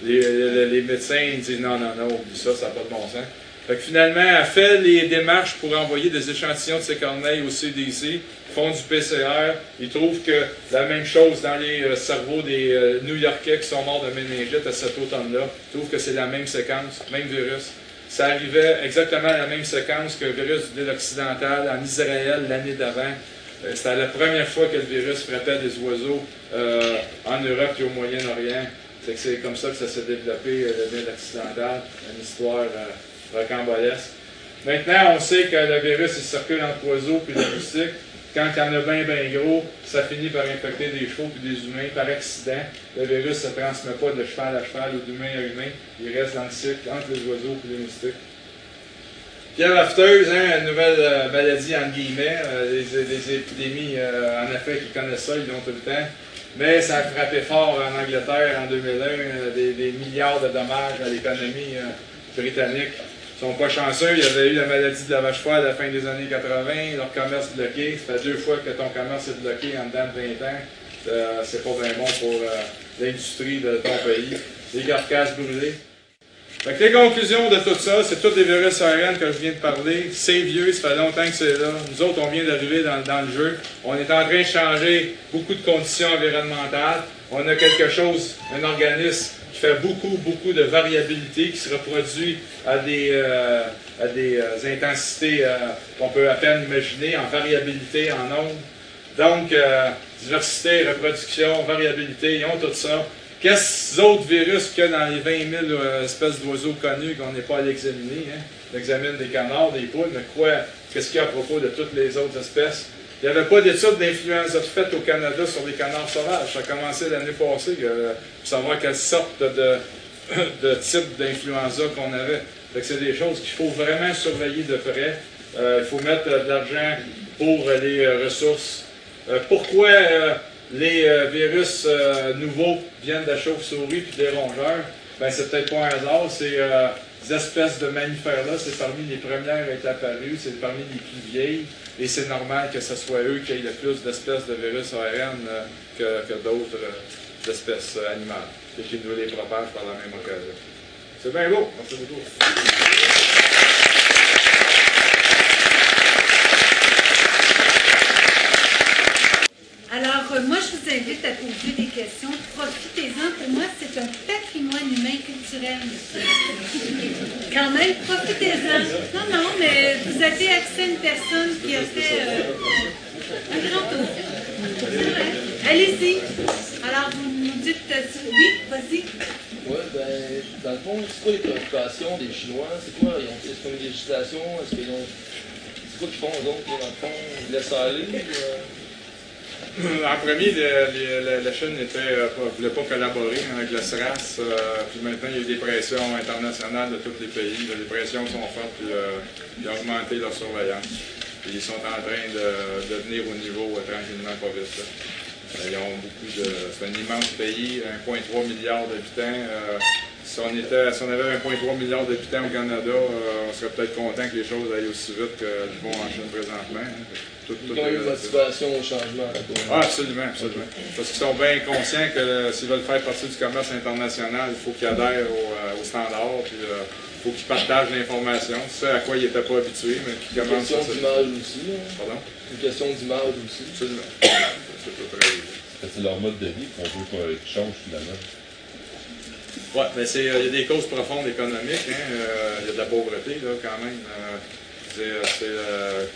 Les, médecins disent non, non, non, oublie ça, ça n'a pas de bon sens. Fait que finalement, elle fait les démarches pour envoyer des échantillons de ses corneilles au CDC font du PCR, ils trouvent que la même chose dans les euh, cerveaux des euh, New-Yorkais qui sont morts de méningite à cet automne-là, ils trouvent que c'est la même séquence, même virus. Ça arrivait exactement à la même séquence que le virus de l'île occidentale en Israël l'année d'avant. Euh, c'était la première fois que le virus frappait des oiseaux en Europe et au Moyen-Orient. C'est comme ça que ça s'est développé, l'île occidentale, une histoire rocambolesque. Maintenant, on sait que le virus il circule entre oiseaux puis les. Quand il y en a bien, bien gros, ça finit par infecter des chevaux puis des humains par accident. Le virus ne se transmet pas de cheval à cheval ou d'humain à humain. Il reste dans le cycle entre les oiseaux et les moustiques. Pierre afteuse, hein, une nouvelle euh, maladie entre guillemets. Euh, les, les, épidémies, euh, en effet, qui connaissent ça, ils l'ont tout le temps. Mais ça a frappé fort en Angleterre en 2001, des, des milliards de dommages à l'économie britannique. Ils sont pas chanceux, il y avait eu la maladie de la vache folle à la fin des années 80, leur commerce bloqué. Ça fait deux fois que ton commerce est bloqué en dedans de 20 ans. c'est pas bien bon pour l'industrie de ton pays. Les carcasses brûlées les conclusions de tout ça, c'est tous les virus ARN que je viens de parler. C'est vieux, ça fait longtemps que c'est là. Nous autres, on vient d'arriver dans, le jeu. On est en train de changer beaucoup de conditions environnementales. On a quelque chose, un organisme qui fait beaucoup, beaucoup de variabilité, qui se reproduit à des, euh, à des euh, intensités euh, qu'on peut à peine imaginer, en variabilité, en nombre. Donc, diversité, reproduction, variabilité, ils ont tout ça. Qu'est-ce autres virus qu'il y a dans les 20 000 euh, espèces d'oiseaux connus qu'on n'est pas allé examiner? Hein? On examine des canards, des poules, mais quoi? Qu'est-ce qu'il y a à propos de toutes les autres espèces? Il n'y avait pas d'études d'influenza faites au Canada sur les canards sauvages. Ça a commencé l'année passée euh, pour savoir quelle sorte de, de type d'influenza qu'on avait. c'est des choses qu'il faut vraiment surveiller de près. Euh, il faut mettre de l'argent pour les ressources. pourquoi les euh, virus euh, nouveaux viennent de la chauve-souris puis des rongeurs, ben c'est peut-être pas un hasard. Ces euh, espèces de mammifères-là, c'est parmi les premières à être apparues, c'est parmi les plus vieilles, et c'est normal que ce soit eux qui aient le plus d'espèces de virus ARN que, que d'autres espèces animales, et qui nous les propagent par la même occasion. C'est bien beau. Merci beaucoup. Alors, euh, moi, je vous invite à poser des questions. Profitez-en. Pour moi, c'est un patrimoine humain culturel. Quand même, profitez-en. Non, non, mais vous avez accès à une personne qui a fait euh, un grand tour. Allez-y. Alors, vous nous dites euh, oui, vas-y. Oui, ben, dans le fond, c'est quoi les préoccupations des Chinois? C'est quoi? Ils ont une législation? Est-ce qu'ils ont. C'est quoi qu'ils font, eux autres, dans le fond? Ils laissent aller? En premier, la Chine ne euh, voulait pas collaborer avec le SRAS, euh, puis maintenant il y a des pressions internationales de tous les pays. Les pressions sont fortes, puis euh, ils ont augmenté leur surveillance. ils sont en train de, venir au niveau tranquillement, pas vite. Ils ont beaucoup de. C'est un immense pays, 1,3 milliard d'habitants. Si on, était, si on avait 1,3 milliard d'habitants au Canada, on serait peut-être content que les choses aillent aussi vite qu'elles vont en Chine présentement. Hein. Tout, tout une motivation au changement. Ah, absolument, absolument. Parce qu'ils sont bien conscients que s'ils veulent faire partie du commerce international, il faut qu'ils adhèrent aux au standards, puis il euh, faut qu'ils partagent l'information. C'est ça à quoi ils n'étaient pas habitués, mais qui commencent à... Une question d'image aussi. Hein? Pardon? Une question d'image aussi. Absolument. C'est leur mode de vie qu'on veut qu'ils changent finalement. Oui, mais il y a des causes profondes économiques. Hein. Euh, il y a de la pauvreté, là, quand même. Euh, c'est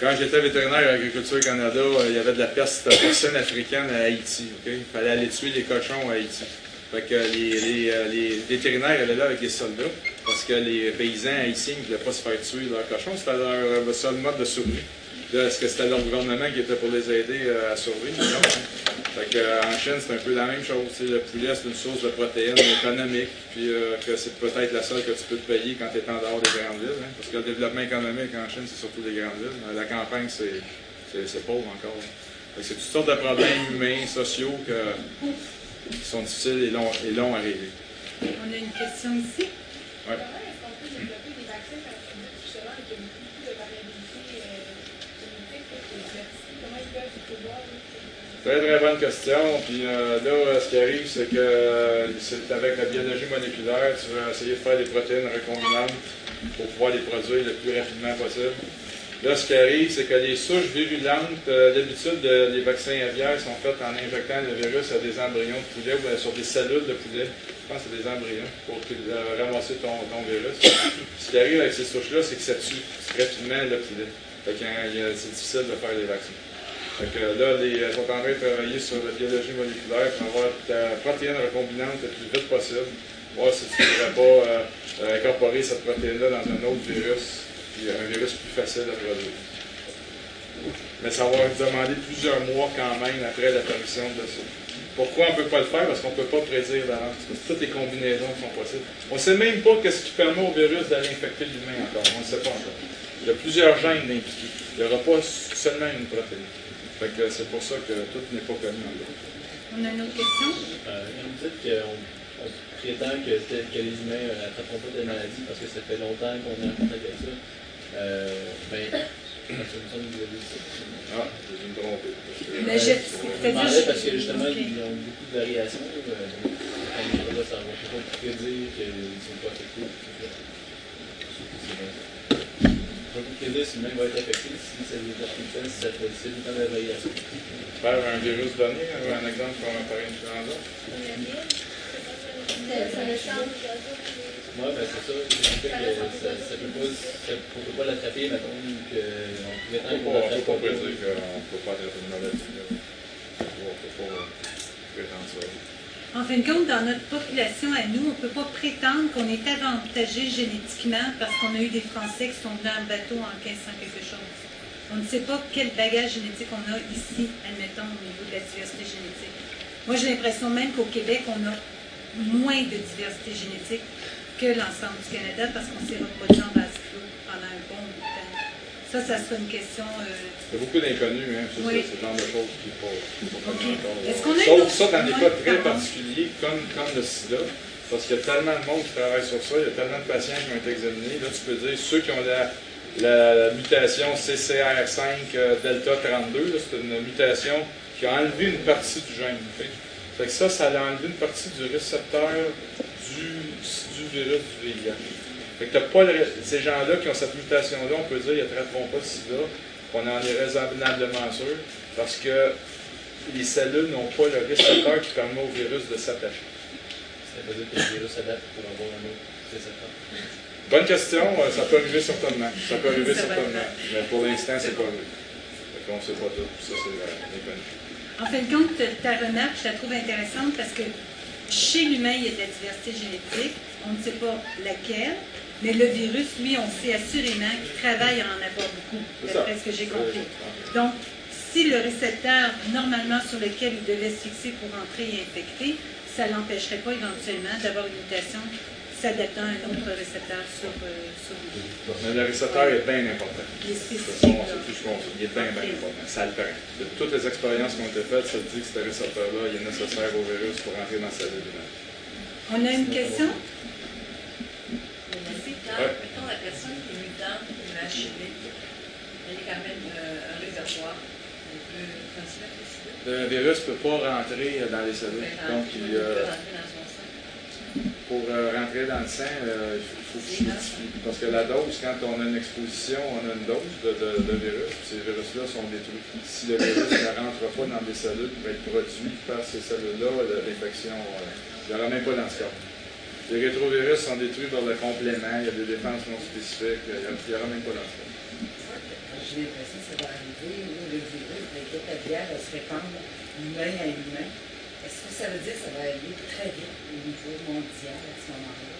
quand j'étais vétérinaire à l'Agriculture Canada, euh, il y avait de la peste porcine africaine à Haïti. Il fallait aller tuer les cochons à Haïti. Fait que les, euh, les, vétérinaires allaient là avec les soldats parce que les paysans haïtiens ne voulaient pas se faire tuer leurs cochons. C'était leur euh, seul mode de survie. Est-ce que c'était leur gouvernement qui était pour les aider à survivre? Non. Fait en Chine, c'est un peu la même chose. le poulet, c'est une source de protéines économique, puis que c'est peut-être la seule que tu peux te payer quand tu es en dehors des grandes villes. Hein. parce que le développement économique en Chine, c'est surtout les grandes villes. La campagne, c'est pauvre encore. C'est toutes sortes de problèmes humains, sociaux qui sont difficiles et longs, et longs à régler. On a une question ici. Oui. Très très bonne question. Puis euh, là, ce qui arrive, c'est que c'est avec la biologie moléculaire, tu vas essayer de faire des protéines recombinantes pour pouvoir les produire le plus rapidement possible. Là, ce qui arrive, c'est que les souches virulentes, euh, d'habitude, les vaccins aviaires sont faits en injectant le virus à des embryons de poulet ou sur des cellules de poulet. Je pense que c'est des embryons pour ramasser ton, virus. Ce qui arrive avec ces souches-là, c'est que ça tue rapidement le poulet. c'est difficile de faire les vaccins. Donc là, les, ils sont en train de travailler sur la biologie moléculaire pour avoir la protéine recombinante le plus vite possible. voir si tu ne pourrais pas euh, euh, incorporer cette protéine-là dans un autre virus, puis un virus plus facile à produire. Mais ça va demander plusieurs mois quand même après l'apparition de ça. Pourquoi on ne peut pas le faire? Parce qu'on ne peut pas prédire que toutes les combinaisons sont possibles. On ne sait même pas ce qui permet au virus d'aller infecter l'humain encore. On ne sait pas encore. Il y a plusieurs gènes impliqués. Il n'y aura pas seulement une protéine. Fait que c'est pour ça que tout n'est pas connu. On a une autre question? Euh, vous dites qu'on on prétend que, les humains euh, n'attraperont pas de maladies parce que ça fait longtemps qu'on est en contact avec ça. Euh, ben, ça. Ah, j'ai dû me tromper. Parce que- Mais je- Je je- parce que justement, ils ont beaucoup de variations. Euh, on ne peut pas prédire qu'ils ne sont pas affectés. On peut pas prédire si le même va être affecté, si ça fait c'est tout le temps de la variation. Faire un virus donné, un exemple comme un pareil influenza. Moi, ben c'est ça. Ça ne peut pas, ça, on peut pas l'attraper, mettons, qu'on pouvait On tant ne qu'on peut pas l'attrape on pas. peut pas dire qu'on ne peut pas traiter une maladie. On ne peut pas prétendre ça. En fin de compte, dans notre population à nous, on ne peut pas prétendre qu'on est avantagé génétiquement parce qu'on a eu des Français qui sont venus en bateau en 1500 quelque chose. On ne sait pas quel bagage génétique on a ici, admettons, au niveau de la diversité génétique. Moi, j'ai l'impression même qu'au Québec, on a moins de diversité génétique que l'ensemble du Canada parce qu'on s'est reproduit en vase clos pendant un bon bout de temps. Ça, ça sera une question... euh, Il y a beaucoup d'inconnus, hein, c'est Oui. ce genre de choses qui ne sont pas Ok. connues encore. Est-ce qu'on a une Sauf ça dans des cas très particuliers, comme, comme le sida, parce qu'il y a tellement de monde qui travaille sur ça, il y a tellement de patients qui ont été examinés. Là, tu peux dire, ceux qui ont la, la mutation CCR5 euh, delta 32, là, c'est une mutation qui a enlevé une partie du gène. ok? Fait que ça, ça a enlevé une partie du récepteur du, du virus du VIH. Fait que t'as pas le- ces gens-là qui ont cette mutation-là, on peut dire, ils n'attraperont pas le sida. On en est raisonnablement sûr parce que les cellules n'ont pas le récepteur qui permet au virus de s'attacher. Ça veut dire que le virus s'adapte pour avoir un autre. C'est ça. Bonne question, euh, ça peut arriver certainement. Ça peut arriver certainement. Mais pour l'instant, c'est pas vrai. Fait qu'on sait pas tout. Ça, c'est euh, inconnu. En fin de compte, ta remarque, je la trouve intéressante parce que chez l'humain, il y a de la diversité génétique. On ne sait pas laquelle, mais le virus, lui, on sait assurément qu'il travaille à en avoir beaucoup, d'après ce que j'ai compris. Donc, si le récepteur, normalement, sur lequel il devait se fixer pour entrer et infecter, ça ne l'empêcherait pas éventuellement d'avoir une mutation s'adaptant à un autre récepteur sur, euh, sur lui. Mais le récepteur est bien important. Il est C'est tout ce qu'on sait. Il est bien, bien important. Ça le prend. De toutes les expériences qui ont été faites, ça dit que ce récepteur-là il est nécessaire au virus pour entrer dans sa cellule humaine. On a une question? Merci. Quand, Ouais. mettons, la personne qui est mutante ou HIV, même euh, un réservoir. Virus ne peut pas rentrer dans les cellules. Donc, il, euh, pour euh, rentrer dans le sang, euh, il faut, que. Parce que la dose, quand on a une exposition, on a une dose de, de- de virus, ces virus-là sont détruits. Si le virus ne rentre pas dans des cellules, il va être produit par ces cellules-là, le- l'infection, euh, il n'y aura même pas dans ce cas. Les rétrovirus sont détruits par le complément, il y a des défenses non spécifiques, il n'y aura même pas dans ce cas. J'ai l'impression que ça va arriver où le virus, aviaires, va se répandre humain à humain. Est-ce que ça veut dire que ça va aller très vite au niveau mondial à ce moment-là?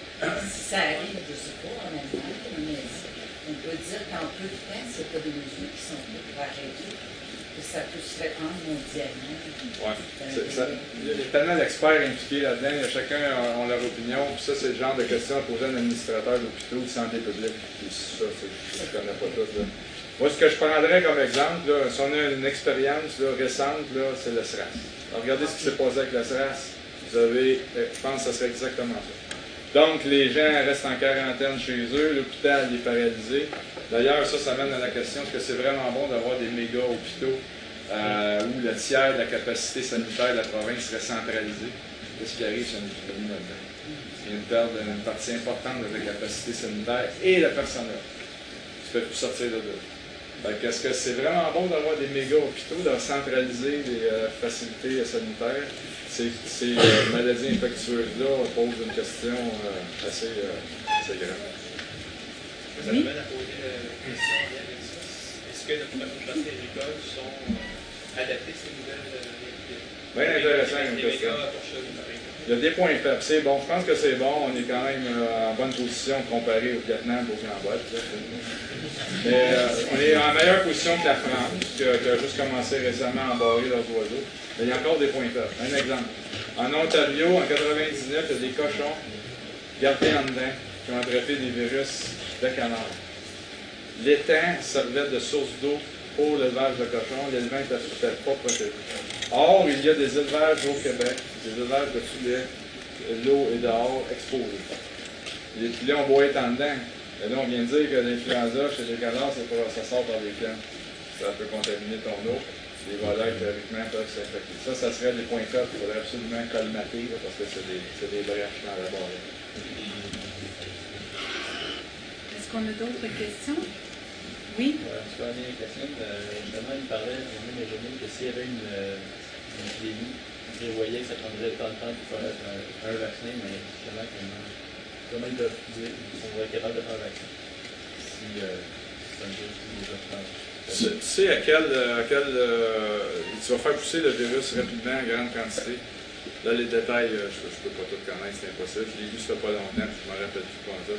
Si ça arrive, je ne sais pas, en Allemagne, mais on peut dire qu'en peu de temps, a pas des mesures qui sont prises pour arrêter, que ça peut se répandre mondialement. Ça- il y a tellement d'experts impliqués là-dedans, a chacun a, ont leur opinion, puis ça, c'est le genre de questions à poser à un administrateur d'hôpitaux de santé publique. Puis ça, je ne connais pas tout. Là. Moi, ce que je prendrais comme exemple, là, si on a une expérience là, récente, là, c'est le SRAS. Alors, regardez ce qui s'est passé avec le SRAS. Vous avez, euh, je pense que ce serait exactement ça. Donc, les gens restent en quarantaine chez eux, l'hôpital est paralysé. D'ailleurs, ça, ça mène à la question est-ce que c'est vraiment bon d'avoir des méga hôpitaux euh, où le tiers de la capacité sanitaire de la province serait centralisé? Qu'est-ce qui arrive sur une épidémie là-dedans? Il y a une perte d'une partie importante de la capacité sanitaire et le personnel. Tu peux plus sortir de là. Fait que Est-ce que c'est vraiment bon d'avoir des méga hôpitaux, de centraliser les euh, facilités sanitaires? Ces, ces euh, maladies infectieuses-là posent une question euh, assez, euh, assez Oui. Est-ce que notre façon de passer les écoles sont adaptées à ces nouvelles réalités? Bien intéressant question. Il y a des points faibles. C'est bon. Je pense que c'est bon. On est quand même euh, en bonne position comparé au Vietnam, au Cambodge. Mais euh, on est en meilleure position que la France, qui a, qui a juste commencé récemment à embarrer leurs oiseaux. Mais il y a encore des points faibles. Un exemple. En Ontario, en 99, il y a des cochons gardés en dedans qui ont attrapé des virus de canard. L'étang servait de source d'eau pour l'élevage de cochons. L'élevage n'était pas protégé. Or, il y a des élevages au Québec, des élevages de filets, l'eau est dehors, exposée. Les filets, on boit en dedans. Et là, on vient de dire que l'influenza chez les canards, ça sort par les flancs. Ça peut contaminer ton eau. Les volailles, théoriquement, peuvent s'infecter. Ça, ça serait des points faibles qu'il faudrait absolument colmater, là, parce que c'est des, c'est des brèches dans la barrière. Est-ce qu'on a d'autres questions? Oui? Ouais, en tout cas, en lien avec la semaine, euh, justement, il parlait, Benjamin, que s'il y avait une, euh, il prévoyait que ça prendrait tant de temps pour faire un, un vaccin, mais justement, comment, comment ils peuvent dire qu'ils capables de faire un vaccin si c'est un virus les Tu tu sais à quel, euh, à quel euh, tu vas faire pousser le virus rapidement en grande quantité? Là, les détails, euh, je ne peux pas tout connaître, c'est impossible. Je l'ai vu ça fait pas longtemps, puis je me rappelle plus comment ça.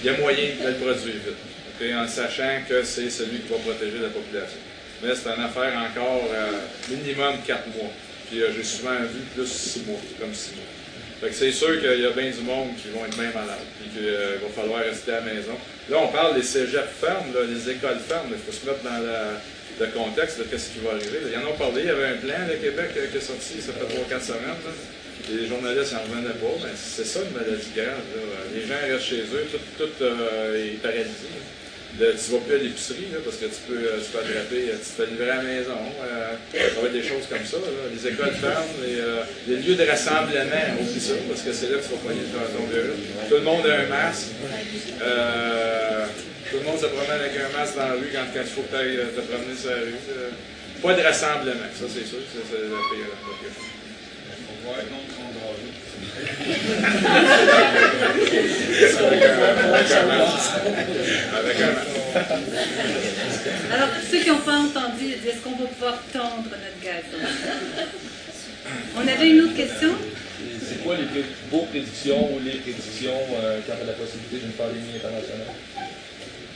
Il y a moyen de le produire vite, en sachant que c'est celui qui va protéger la population. Mais c'est une affaire encore euh, minimum 4 mois. Puis euh, j'ai souvent vu plus 6 mois, comme 6 mois. Fait que c'est sûr qu'il y a bien du monde qui vont être bien malades, puis qu'il euh, va falloir rester à la maison. Là, on parle des cégeps fermes, là, les écoles fermes, il faut se mettre dans le contexte de ce qui va arriver. là. Ils en ont parlé, il y avait un plan, le Québec, qui est sorti, ça fait 3-4 semaines. Les journalistes n'en revenaient pas. Ben, c'est ça une maladie grave. Les gens restent chez eux, tout, est paralysé. Là, tu vas plus à l'épicerie là, parce que tu peux, euh, tu peux attraper, euh, tu te fais livrer à la maison. euh, ça va être des choses comme ça. là. Les écoles ferment, les, euh, les lieux de rassemblement, oublie ça, parce que c'est là que tu vas poigner ton, ton virus. Tout le monde a un masque. Euh, tout le monde se promène avec un masque dans la rue quand, quand il faut que tu ailles te promener sur la rue. euh. Pas de rassemblement, ça c'est sûr, c'est c'est la pire. la pire Avec un. Alors, pour ceux qui n'ont pas entendu, est-ce qu'on va pouvoir tendre notre gazon? On avait une autre question? C'est quoi les vos prédictions ou les prédictions euh, quant à la possibilité d'une pandémie internationale?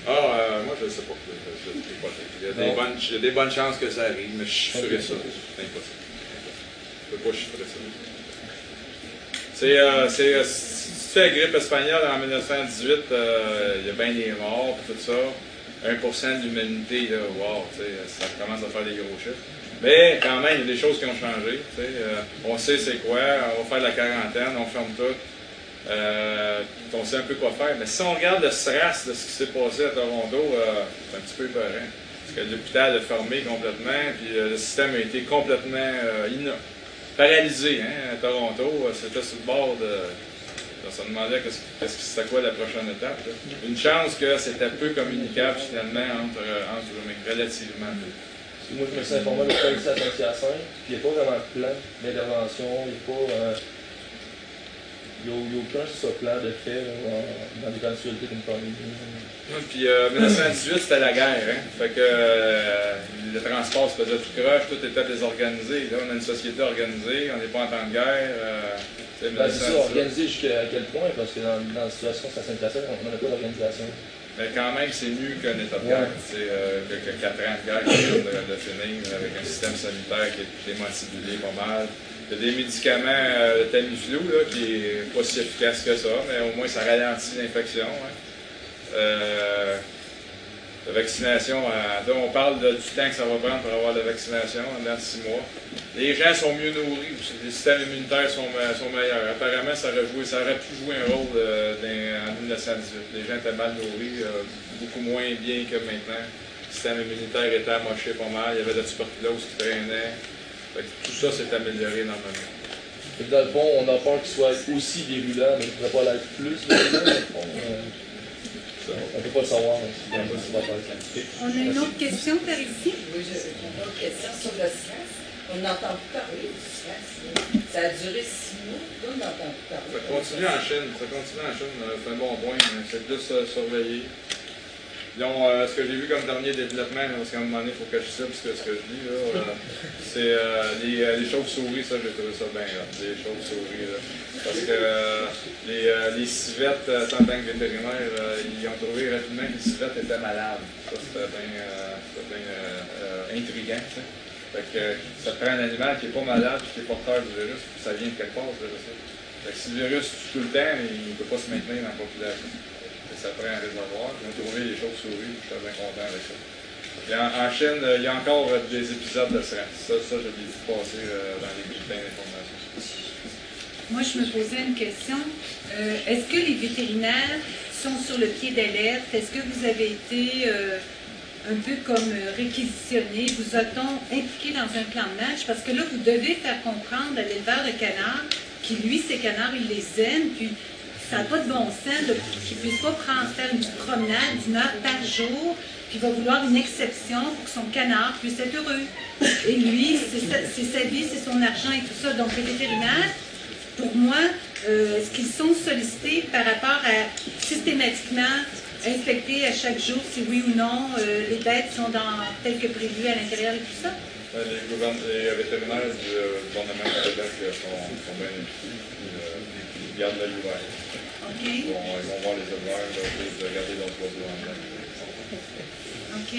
Ah, euh, moi je ne sais pas. Je, je, je sais pas. Il, y a des bonnes, il y a des bonnes chances que ça arrive, mais je chiffrerais ça. C'est impossible. Je ne peux pas chiffrer ça. C'est, euh, fais la grippe espagnole en 1918, euh, il y a bien des morts tout ça. 1% de l'humanité, là, wow, ça commence à faire des gros chiffres. Mais quand même, il y a des choses qui ont changé. euh, on sait c'est quoi, on va faire la quarantaine, on ferme tout. Euh, on sait un peu quoi faire. Mais si on regarde le SRAS de ce qui s'est passé à Toronto, c'est un petit peu épeurant. Parce que l'hôpital est fermé complètement, puis le système a été complètement paralysé hein, à Toronto. C'était sur le bord de. On se demandait qu'est-ce qu'est-ce que c'était quoi la prochaine étape. là. Une chance que c'était peu communicable finalement entre, entre mais relativement peu. Moi, je me suis informé ça ici à Saint-Hyacinthe, puis il n'y a pas vraiment de plan d'intervention, il n'y a pas. euh, il n'y a, il y a aucun ça, plan de fait là, en- dans l'éventualité d'une pandémie. Ouais, Puis euh, 1918, c'était la guerre. Hein? Fait que euh, le transport se faisait tout croche, tout était désorganisé. Là, on a une société organisée, on n'est pas en temps de guerre. Euh, Ben, c'est ça, 1918. organisé jusqu'à quel point? Parce que dans, dans la situation à Saint-Hyacinthe, on n'a pas d'organisation. Mais quand même, c'est mieux qu'un état de guerre. C'est euh, que, que 4 ans de guerre qui viennent de, de finir avec un système sanitaire qui est démantibulé pas mal. Il y a des médicaments, euh, le Tamiflu, là, qui est pas si efficace que ça, mais au moins ça ralentit l'infection. hein. Euh, la vaccination, euh, là, on parle de- du temps que ça va prendre pour avoir la vaccination, dans 6 mois. Les gens sont mieux nourris, les systèmes immunitaires sont, me- sont meilleurs. Apparemment, ça aurait, joué, ça aurait pu jouer un rôle euh, dans- en 1918. Les gens étaient mal nourris, euh, beaucoup moins bien que maintenant. Le système immunitaire était amoché pas mal, il y avait de la tuberculose qui traînait. Fait que tout ça s'est amélioré que dans le fond, on a peur qu'il soit aussi virulent, mais il ne pourrait pas l'être plus on ne peut pas le savoir, pas scientifique. On a une autre question par ici? Oui, j'ai une autre question sur le stress. On n'entend plus parler du stress. Ça a duré six mois, là, on n'entend plus parler. Ça continue en Chine, ça continue en Chine, euh, c'est un bon point, mais c'est plus euh, surveillé. Donc, euh, ce que j'ai vu comme dernier développement, parce qu'à un moment donné, il faut que je cible ce que, ce que je dis, là, euh, c'est euh, les, euh, les chauves-souris, ça, j'ai trouvé ça bien, là, les chauves-souris. Parce que les, les civettes, en tant que vétérinaire, ils ont trouvé rapidement que les civettes étaient malades. Ça, c'était bien, bien intriguant. Fait que ça te prend un animal qui n'est pas malade puis qui est porteur du virus, puis ça vient de quelque part, ce virus-là. Fait que si le virus tue tout le temps, il ne peut pas se maintenir dans la population. Ça prend un réservoir. Ils ont trouvé les chauves-souris, puis j'étais bien content avec ça. Et en, Chine, il y a encore euh, des épisodes de ça. Ça, je l'ai vu passer euh, dans les bulletins d'information. Moi, je me posais une question. Euh, Est-ce que les vétérinaires sont sur le pied d'alerte? Est-ce que vous avez été un peu comme réquisitionné? Vous a-t-on impliqué dans un plan de match? Parce que là, vous devez faire comprendre à l'éleveur de canards qui, lui, ces canards, il les aime, puis ça n'a pas de bon sens qu'il ne puisse pas prendre, faire une promenade d'une heure par jour, puis va vouloir une exception pour que son canard puisse être heureux. Et lui, c'est sa, vie, c'est son argent et tout ça. Donc, les vétérinaires, pour moi, euh, est-ce qu'ils sont sollicités par rapport à systématiquement inspecter à chaque jour si oui ou non euh, les bêtes sont dans tel que prévu à l'intérieur et tout ça? Les, vétérinaires du euh, gouvernement du Québec euh, sont, sont bien euh, ils gardent l'œil ouvert. OK? Ils vont, ils vont voir les éleveurs, puis de regarder leurs oiseaux en. OK.